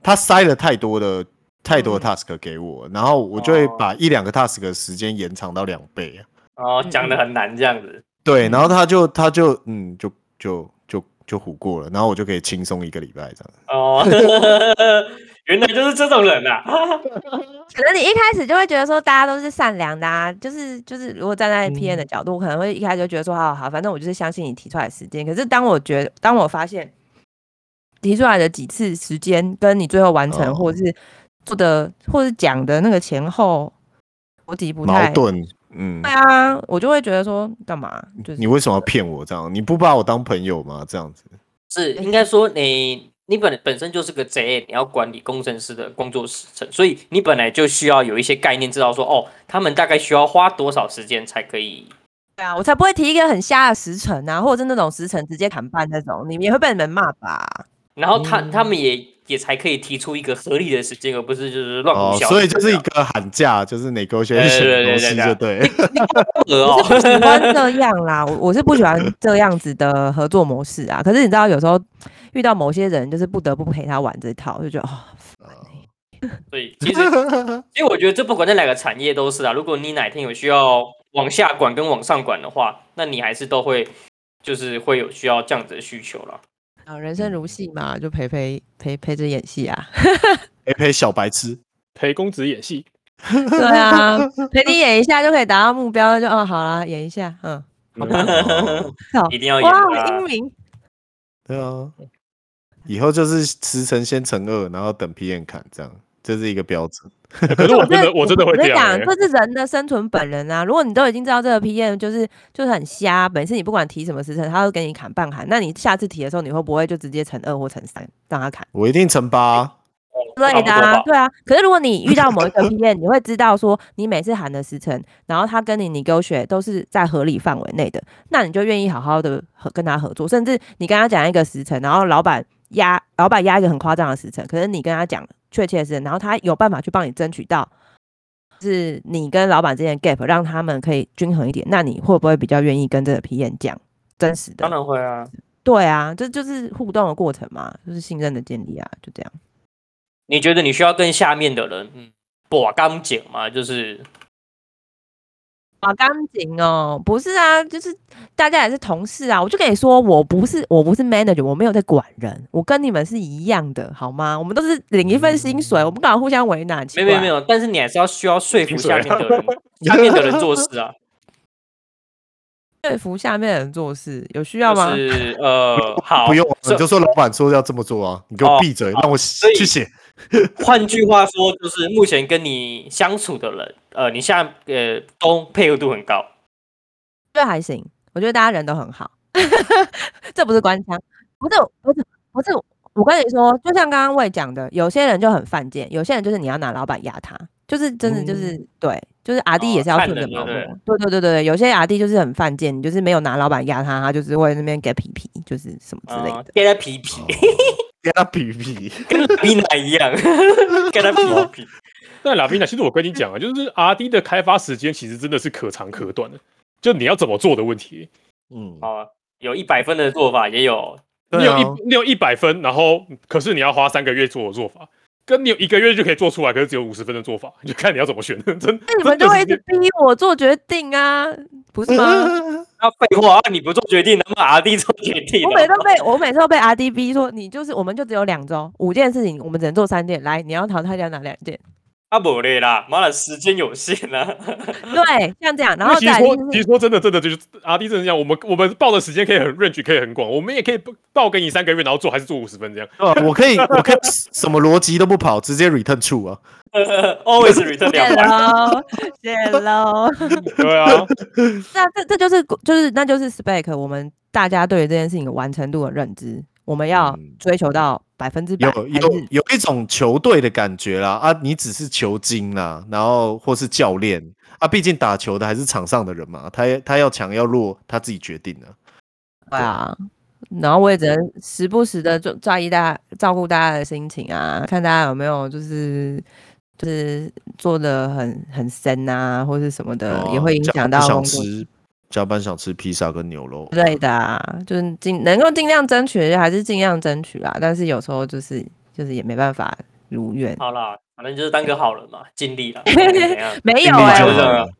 S1: 他塞了太多的太多的 task 给我，嗯、然后我就会把一两个 task 的时间延长到两倍啊。
S3: 哦，讲的很难这样子。
S1: 对，然后他就他就嗯，就就就就唬过了，然后我就可以轻松一个礼拜这样。
S3: 哦，原来就是这种人呐、啊。
S4: 可能你一开始就会觉得说大家都是善良的啊，就是就是如果站在 PM 的角度，我可能会一开始就觉得说好好，反正我就是相信你提出来的时间。可是当我觉得当我发现提出来的几次时间跟你最后完成，或者是做的或者是讲的那个前后逻辑不太
S1: 矛盾。嗯，
S4: 对啊，我就会觉得说干嘛？就是
S1: 你为什么要骗我这样？你不把我当朋友吗？这样子
S3: 是应该说你你本本身就是个 JA，你要管理工程师的工作时程，所以你本来就需要有一些概念，知道说哦，他们大概需要花多少时间才可以。
S4: 对啊，我才不会提一个很瞎的时辰啊，或者是那种时辰直接砍半那种，你们也会被你们骂吧？
S3: 然后他、嗯、他们也。也才可以提出一个合理的时间，而不是就是乱
S1: 哦。所以就是一个喊价，就是 negotiation 的东西，就对。
S4: 我是不喜欢这样啦，我 我是不喜欢这样子的合作模式啊。可是你知道，有时候遇到某些人，就是不得不陪他玩这套，就觉得哦，
S3: 所以其实，其实我觉得这不管在哪个产业都是啊。如果你哪天有需要往下管跟往上管的话，那你还是都会就是会有需要这样子的需求了。
S4: 啊，人生如戏嘛，就陪陪陪陪着演戏啊，
S1: 陪陪小白痴，
S2: 陪公子演戏，
S4: 对啊，陪你演一下就可以达到目标，就哦好了，演一下，嗯，
S3: 好，一定要演
S4: 哇，英明，
S1: 对啊，以后就是十成先乘二，然后等 PM 砍这样。这是一个标准，
S2: 可是我真的我真的会这样、欸。
S4: 这是人的生存本能啊！如果你都已经知道这个 PM 就是就是很瞎，每次你不管提什么时辰，他都给你砍半砍，那你下次提的时候，你会不会就直接乘二或乘三让他砍？
S1: 我一定乘八。
S4: 对的、啊，对啊。可是如果你遇到某一个 PM，你会知道说你每次喊的时辰，然后他跟你 negotiate 都是在合理范围内的，那你就愿意好好的和跟他合作，甚至你跟他讲一个时辰，然后老板压老板压一个很夸张的时辰，可是你跟他讲。确切是，然后他有办法去帮你争取到，是你跟老板之间的 gap，让他们可以均衡一点。那你会不会比较愿意跟这个 PM 讲真实的？
S3: 当然会啊，
S4: 对啊，这就是互动的过程嘛，就是信任的建立啊，就这样。
S3: 你觉得你需要跟下面的人，嗯，把钢讲嘛？就是。
S4: 好干净哦，不是啊，就是大家也是同事啊。我就跟你说，我不是我不是 manager，我没有在管人，我跟你们是一样的，好吗？我们都是领一份薪水，我不敢互相为难。
S3: 没有没有没有，但是你还是要需要说服下面的人，下面的人做事啊。
S4: 说服下面的人做事有需要吗？
S3: 是呃，好，
S1: 不用，你就说老板说要这么做啊，你给我闭嘴，让我去写。
S3: 换句话说，就是目前跟你相处的人，呃，你现在呃都配合度很高，
S4: 这还行，我觉得大家人都很好，这不是官腔，不是不是不是，我跟你说，就像刚刚魏讲的，有些人就很犯贱，有些人就是你要拿老板压他，就是真的就是、嗯、对，就是阿弟也是要顺着毛摸，对对对对，有些阿弟就是很犯贱，你就是没有拿老板压他，他就是会那边给皮皮，就是什么之类的，
S3: 给他皮皮。
S1: 跟他比比，
S3: 跟拉比娜一样，跟他比比。
S2: 那拉比娜，其实我跟你讲啊，就是 RD 的开发时间其实真的是可长可短的，就你要怎么做的问题。
S3: 嗯，好啊，有一百分的做法，也有。
S2: 你有一你有一百分，然后可是你要花三个月做的做法，跟你有一个月就可以做出来，可是只有五十分的做法，就看你要怎么选。真，
S4: 那你们就会一直逼我做决定啊，不是吗？
S3: 那，废话，你不做决定，能不能 RD 做决定？
S4: 我每次都被我每次都被阿 d 逼说，你就是，我们就只有两周，五件事情，我们只能做三件。来，你要淘汰掉哪两件？
S3: 啊不嘞啦，妈的时间有限啊。
S4: 对，像这样，然后
S2: 其实
S4: 再来
S2: 说，
S4: 就是
S2: 其实说真的，真的就是阿弟真的这样。我们我们报的时间可以很 range，可以很广。我们也可以报给你三个月，然后做还是做五十分这样。
S1: 啊，我可以，我可以什么逻辑都不跑，直接 return true 啊。
S3: Always return 两
S4: 谢
S3: 百。
S4: 喽，谢喽。
S2: 对啊，
S4: 那这这就是就是那就是 spec，我们大家对于这件事情完成度的认知，我们要
S1: 嗯
S4: 追求到百分之百，
S1: 有有有一种球队的感觉啦啊，你只是球精啦，然后或是教练啊，毕竟打球的还是场上的人嘛，他他要强要弱，他自己决定的。
S4: 对啊。然后我也只能时不时的就在意大家照顾大家的心情啊，看大家有没有就是就是做的很很深啊，或是什么的，
S1: 哦
S4: 也会影响到
S1: 加班想吃披萨跟牛肉
S4: 之，类的啊，就是尽能够尽量争取，还是尽量争取啦。但是有时候就是就是也没办法如愿。
S3: 好啦，反正就是当个好人嘛，尽力了。
S4: 没有哎。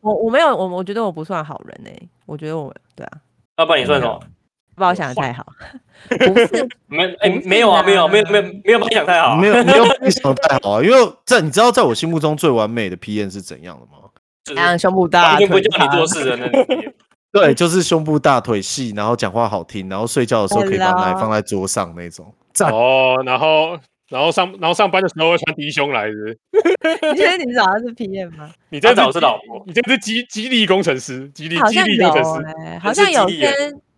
S4: 我我没有我我觉得我不算好人哎、我觉得我对啊，
S3: 要不然你算什么？
S4: 不把我想的太好，不是
S3: 没有啊，
S4: 啦
S3: 没有没有没有没有把你想太好啊。
S1: 没有 没有你想的太好啊，因为在你知道在我心目中最完美的 P N 是怎样的吗？
S3: 就是
S4: 让胸部大，
S3: 完全不叫你做事的那种。
S1: 对，就是胸部大腿细，然后讲话好听，然后睡觉的时候可以把奶放在桌上那种。赞，
S2: 哦，然后然后上然后上班的时候会穿低胸来的。
S4: 你觉得你找的是 PM 吗？
S2: 你这
S3: 他找的是老婆
S2: 你这是激激励工程师，激励激
S4: 好像有
S2: 励工程师。
S4: 哎、好像有些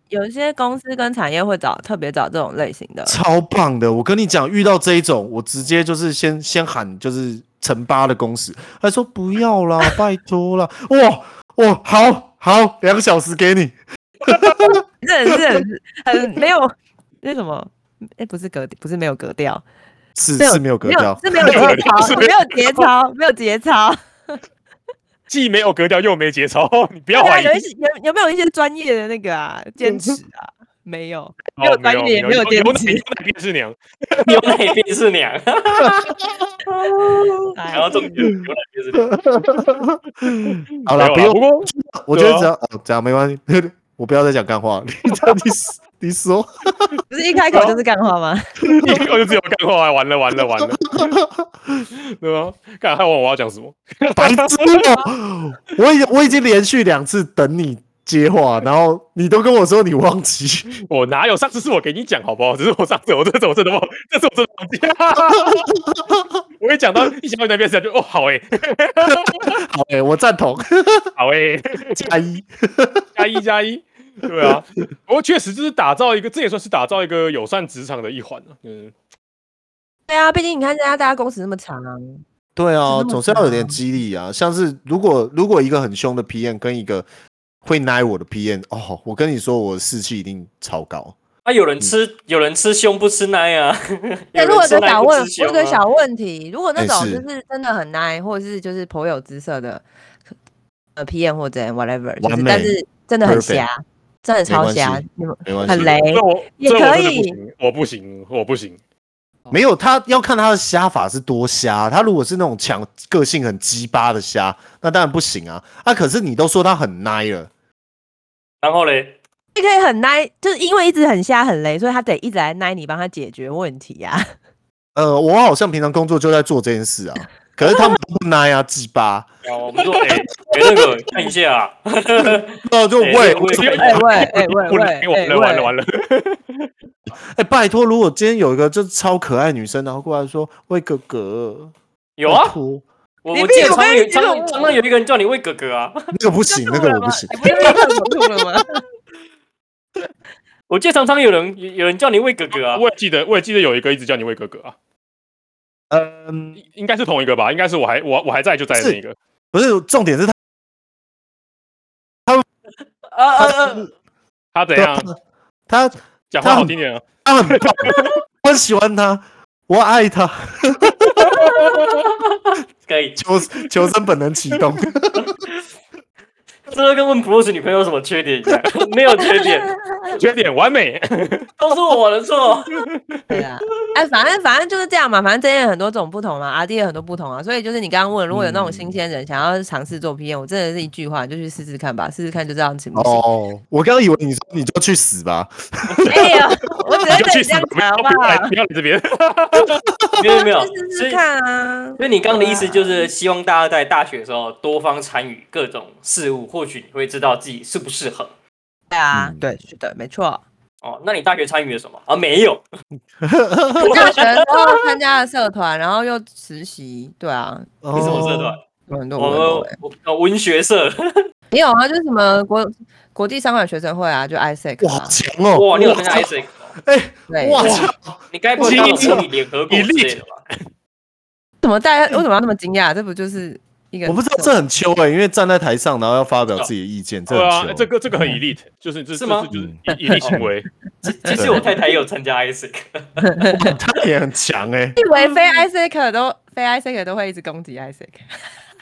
S4: 有一些公司跟产业会找特别找这种类型的。
S1: 超棒的！我跟你讲，遇到这一种，我直接就是先先喊就是乘八的公司，他说不要啦，拜托啦，哇哇，好好，两个小时给你。
S4: 这是很很没有那什么，哎、不是格不是没有格调，
S1: 是是没有格调，
S4: 是没有节操，没有节操，没有节操。
S2: 既没有格调又没节操，你不要怀疑
S4: 有。一些有有没有一些专业的那个啊坚持啊？没有，没有
S2: 哦
S4: 专业也没有
S2: 有有
S4: 坚持
S2: 有奶便是娘。
S3: 牛奶便是娘，
S4: 哎
S3: 然后重点牛奶便是娘。
S1: 好了，
S2: 没有
S1: 不用我觉得只要哦这样没关系，我不要再讲干话，你你你说，
S4: 不是一开口就是干话吗？
S2: 一开口就只有干话，完了完了完了，对吗？看害我我要讲什么？
S1: 白痴哦！我已我已经连续两次等你接话，然后你都跟我说你忘记，
S2: 我哪有？上次是我给你讲好不好？只是我上次我这次我真的忘，这次我真的忘记。我一讲到一想到你那边时，就哦好哎、
S1: 好 诶、我赞同，
S2: 好哎、
S1: 加一。
S2: 加一加一，对啊。不过确实就是打造一个，这也算是打造一个友善职场的一环了、嗯，
S4: 对啊，毕竟你看现在大家工时那么长，
S1: 对啊
S4: 是这，么
S1: 总是要有点激励啊。像是如果如果一个很凶的 PM 跟一个会奶我的 PM，哦，我跟你说，我的士气一定超高。
S3: 啊，有人吃有人吃胸不吃奶啊。
S4: 但如果有个小问，
S3: 有人吃奶不吃
S4: 我有
S3: 胸啊
S4: 个小问题，如果那
S1: 种
S4: 就是真的很 nice，或者是就是颇有姿色的呃 PM 或者 whatever，就是但是真的很
S1: Perfect
S4: 瞎，真的超
S1: 没
S4: 瞎很雷也可以
S2: 我不行，我不行。
S1: 没有他要看他的虾法是多虾。他如果是那种强个性很鸡巴的虾，那当然不行啊。啊，可是你都说他很耐了，
S3: 然后嘞，
S4: 你可以很 nice，就是因为一直很瞎很雷，所以他得一直来 nice 你，帮他解决问题啊。
S1: 呃，我好像平常工作就在做这件事啊。可是他们都不奶啊，鸡巴。
S3: 我们说，哎、欸，那个看一下啊，
S1: 那就
S3: 喂。
S1: 喂，
S3: 这个我也
S1: 哎、
S4: 哎喂哎喂
S2: 不能
S4: 喂
S2: 完了完了。完了，
S1: 拜托，如果今天有一个就是超可爱女生，然后过来说喂哥哥，
S3: 有啊。我我记得常常有常常常常有一个人叫你喂哥哥啊，
S1: 那个不行，那个我不行。
S4: 你不是被痛吐了吗？
S3: 我记得常常有人有有人叫你喂哥哥啊，
S2: 我也记得，我也记得有一个一直叫你喂哥哥啊，
S1: 嗯，
S2: 应应该是同一个吧？应该是我还我我还在就在的那一个。
S1: 不是，重点是他 他
S3: 啊啊啊！
S2: 他怎样？
S1: 他
S2: 讲话好听点啊！
S1: 他很棒，我很喜欢他，我爱他，
S3: 可以，
S1: 求求生本能启动。
S3: 这个跟问 Bruce 女朋友有什么缺点一样，没有缺点，
S2: 缺点完美，
S3: 都是我的错。
S4: 对啊，哎，反正反正就是这样嘛，反正这些很多种不同嘛阿弟也很多不同啊，所以就是你刚刚问，如果有那种新鲜人想要尝试做 PM，我真的是一句话，就去试试看吧，试试看就知道行不行。
S1: 哦，我刚刚以为你说你就去死吧，
S4: 没有，我只是这样讲好不好？
S2: 不要你这边，
S3: 没有没有，
S4: 试试看啊。
S3: 所以你刚刚的意思就是希望大家在大学的时候多方参与各种事物，或许你会知道自己适不适合。
S4: 对啊，对，是的，没错。
S3: 哦，那你大学参与了什么啊？没有。
S4: 大学的时候参加了社团，然后又实习。对啊，
S3: 你什么社团？
S4: 有很多。
S3: 我我文学社。
S4: 没有啊，就是什么国国际商管学生会啊，就 ISEC。
S1: 哇，强哦！
S3: 哇，你有参加 ISEC？
S4: 哎，
S1: 哇，
S3: 你该不会当模拟联合国之类的吧？
S4: 怎么大家为什么要那么惊讶？这不就是？
S1: 我不知道这很秋哎，因为站在台上，然后要发表自己的意见，
S2: 对啊，这个这个很 elite，就是这是吗？就是 elite 行为。
S3: 其实我太太也有参加 ISEC，
S1: 他 也很强哎。
S4: 以为非 ISEC 都非 ISEC 都会一直攻击 ISEC，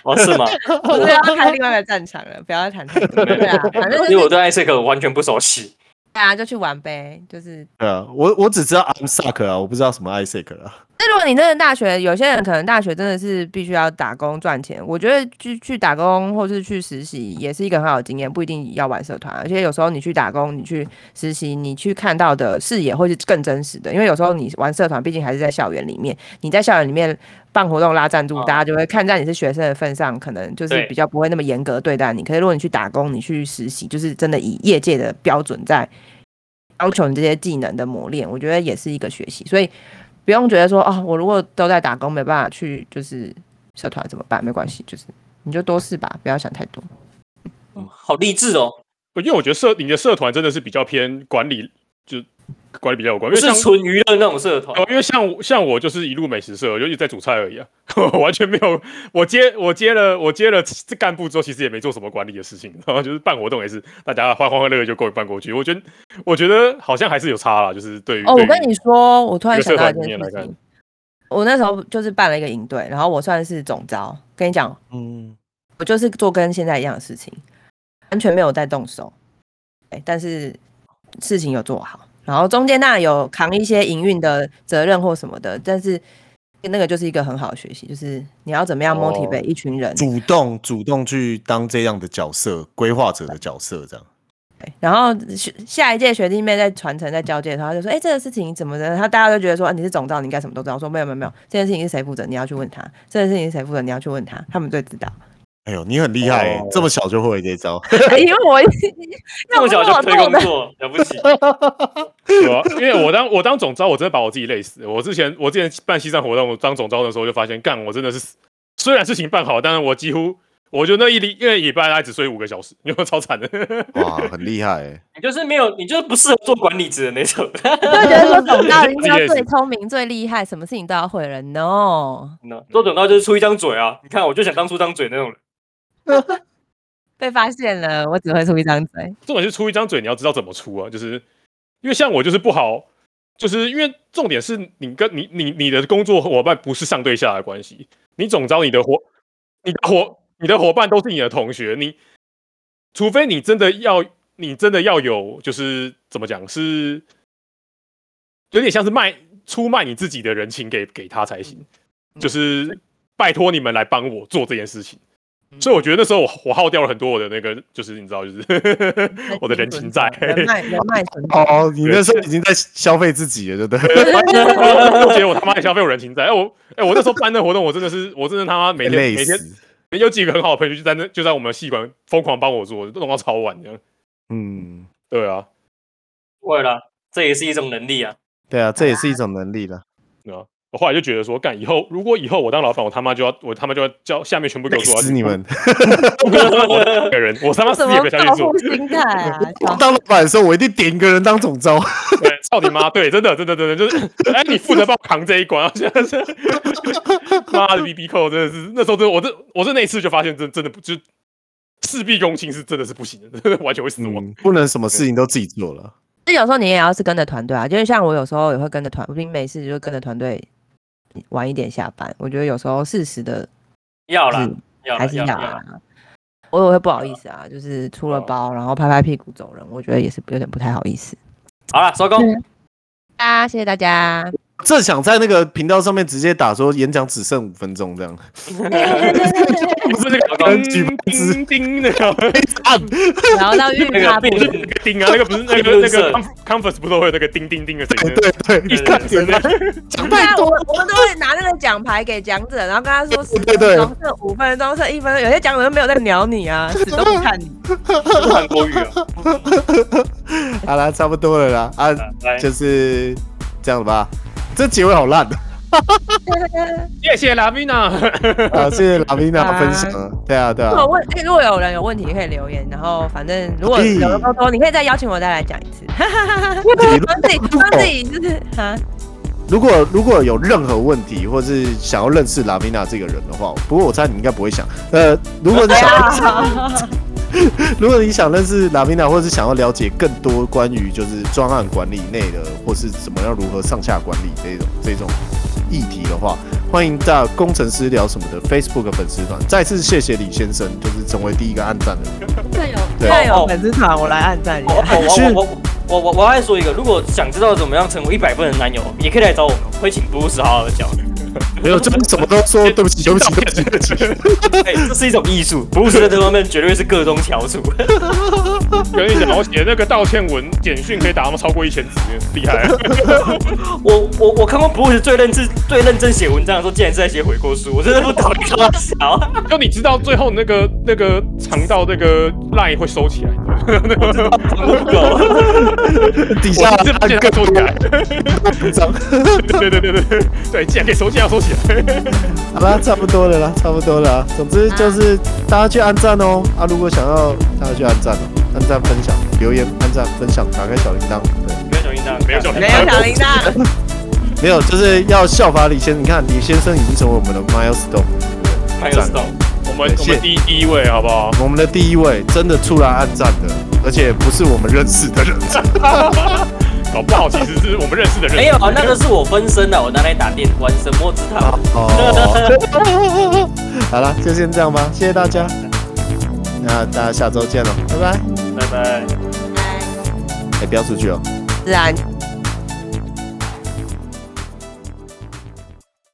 S3: 哦是吗？
S4: 我是要看另外一个战场了，不要再谈太多。对啊，反正
S3: 因为我对 ISEC 完全不熟悉。
S4: 大家就去玩呗，就是。
S1: 对啊，我我只知道 I'm suck 啊，我不知道什么 ISEC 啊。
S4: 那如果你真的大学，有些人可能大学真的是必须要打工赚钱，我觉得去去打工或是去实习也是一个很好的经验，不一定要玩社团。而且有时候你去打工，你去实习，你去看到的视野会是更真实的。因为有时候你玩社团，毕竟还是在校园里面，你在校园里面办活动拉赞助，大家就会看在你是学生的份上，可能就是比较不会那么严格对待你。可是如果你去打工，你去实习，就是真的以业界的标准在要求你这些技能的磨练，我觉得也是一个学习。所以。不用觉得说哦，我如果都在打工，没办法去就是社团怎么办？没关系，就是你就多试吧，不要想太多。
S3: 嗯，好励志哦！
S2: 因为我觉得社你的社团真的是比较偏管理，就管理比较有关，
S3: 因为是纯娱乐那种社团。
S2: 因为像像我就是一路美食社，我就一直在煮菜而已啊，我完全没有。我接我接了我接了这干部之后，其实也没做什么管理的事情，然后就是办活动也是大家欢欢乐乐就过办过去。我觉得我觉得好像还是有差啦，就是对于
S4: 哦，我跟你说，我突然想到一件事情，我那时候就是办了一个营队，然后我算是总招，跟你讲，嗯，我就是做跟现在一样的事情，完全没有在动手，哎，但是事情有做好。然后中间当然有扛一些营运的责任或什么的，但是那个就是一个很好的学习，就是你要怎么样 motivate 一群人，
S1: 主动主动去当这样的角色，规划者的角色这样。
S4: 对，然后下一届学弟妹在传承在交接的时候，他就说：“哎，这个事情怎么的？”他大家都觉得说：“你是总召，你应该什么都知道。”我说：“没有没有没有，这件事情是谁负责？你要去问他。这件事情是谁负责？你要去问他，他们最知道。”
S1: 哎呦，你很厉害、欸，oh. 这么小就会这招。
S4: 因为我
S3: 这么小就推工作，了不起。
S2: 对啊，因为我当我当总招，我真的把我自己累死。我之前我之前办西藏活动，我当总招的时候就发现，干我真的是虽然事情办好，但是我几乎我就那一礼因为礼拜还只睡五个小时，因为超惨的。
S1: 哇，很厉害、欸！
S3: 你就是没有，你就是不适合做管理职的那种。就
S4: 觉得说总招应该最聪明、最厉害，什么事情都要会的人。No，No，
S3: 做总招就是出一张嘴啊！你看，我就想当出张嘴那种人。
S4: 被发现了，我只会出一张嘴。
S2: 重点是出一张嘴，你要知道怎么出啊！就是因为像我就是不好，就是因为重点是你跟你你你的工作伙伴不是上对下的关系。你总招你的伙，你的伙，你的伙伴都是你的同学。你除非你真的要，你真的要有，就是怎么讲，是有点像是卖出卖你自己的人情给给他才行。就是拜托你们来帮我做这件事情。所以我觉得那时候我我耗掉了很多我的那个，就是你知道，就是 我的人情债，
S4: 人脉人脉存
S1: 哦，你那时候已经在消费自己了，对不对？
S2: 我觉得我他妈也消费我人情债。哎我哎我那时候办那活动，我真的是 我真的他妈每天每天有几个很好的朋友就在那就在我们戏馆疯狂帮我做，弄到超晚这样。嗯，对啊，
S3: 会了，这也是一种能力啊。
S1: 对啊，这也是一种能力了。
S2: 对啊。我后来就觉得说，干以后如果以后我当老板，我他妈就要我他妈就要叫下面全部给我做
S1: 死你们！
S2: 我个人，我他妈死也不下去做。
S4: 心态啊！
S1: 我当老板的时候，我一定点一个人当总招。
S2: 对，操你妈！对，真的，真的，真的，就是哎，你负责帮我扛这一关。现在是妈的，B B 扣真的是那时候真的，我这我是那一次就发现，真真的不就事必躬亲是真的是不行的，完全会死亡，
S1: 不能什么事情都自己做了。
S4: 那有时候你也要是跟着团队啊，就是像我有时候也会跟着团，我平时没事就跟着团队。晚一点下班，我觉得有时候适时的，
S3: 要了，
S4: 还是要啦。我也会不好意思啊，就是出了包，然后拍拍屁股走人，我觉得也是有点不太好意思。
S3: 好了，收工。
S4: 啊，谢谢大家。
S1: 正想在那个频道上面直接打说演讲只剩五分钟这样，
S2: 不是那个叮叮叮的，
S4: 然后到玉卡不
S2: 是那个叮啊，那个不是那个那个 conference 不都会有那个叮叮叮的声音？
S1: 对对，一看起来
S4: 讲太多，我们都会拿那个奖牌给讲者，然后跟他说十分钟剩五分钟剩一分钟，有些讲者都没有在鸟你啊，死都不看你，
S3: 韩国语啊。
S1: 好了，差不多了啦，啊，就是这样子吧。这结尾好烂的，
S2: 谢谢拉米娜，
S1: 啊，谢谢拉米娜分享，对啊，对啊。
S4: 如果问，如果有人有问题可以留言，然后反正如果有的多，你可以再邀请我再来讲一次，帮 自己帮自己就是哈。
S1: 如果如果有任何问题，或是想要认识拉米娜这个人的话，不过我猜你应该不会想，呃，如果你想。如果你想认识拉米娜，或者是想要了解更多关于就是专案管理内的，或是怎么样如何上下管理这种这种议题的话，欢迎到工程师聊什么的 Facebook 粉丝团。再次谢谢李先生，就是成为第一个按赞的人。
S4: 再，有再有粉丝团，我来按赞。
S3: 我我我我我再说一个，如果想知道怎么样成为一百分的男友，也可以来找我们，会请布鲁斯好好的教。
S1: 没有，这边什么都说对不起，对不起，对不起，对不起。
S3: 哎，这是一种艺术，不是在这方面绝对是各中翘楚。
S2: 跟你讲，我写那个道歉文简讯可以打那么超过一千字，厉害。
S3: 我我我看过 Bruce 最认真、最认真写文章的时候，竟然是在写悔过书，我真的不懂。
S2: 就你知道最后那个那个长到那个 line 会收起来，
S1: 底下
S2: 这把件收起来。对对对对对，对，竟然可以收起来。要收起来，
S1: 好啦，差不多了啦，差不多了。总之就是大家去按赞哦。啊，如果想要大家去按赞，按赞、分享、留言、按赞、分享，打开小铃铛。对，
S3: 没有小铃铛，没有小铃铛，
S4: 没有小铃铛，
S1: 没有，就是要效法李先生。你看，李先生已经成为我们的 milestone。
S2: milestone，我们我们第一位，好不好？
S1: 我们的第一位真的出来按赞的，而且不是我们认识的人。
S2: 搞不好其实是我们认识的人。
S3: 没有啊，那个是我分身的，我拿来打电玩神魔之塔。
S1: 哦，好了，就先这样吧，谢谢大家。那大家下周见了，拜拜，
S3: 拜拜。
S1: 哎，不要出去哦。
S4: 自然。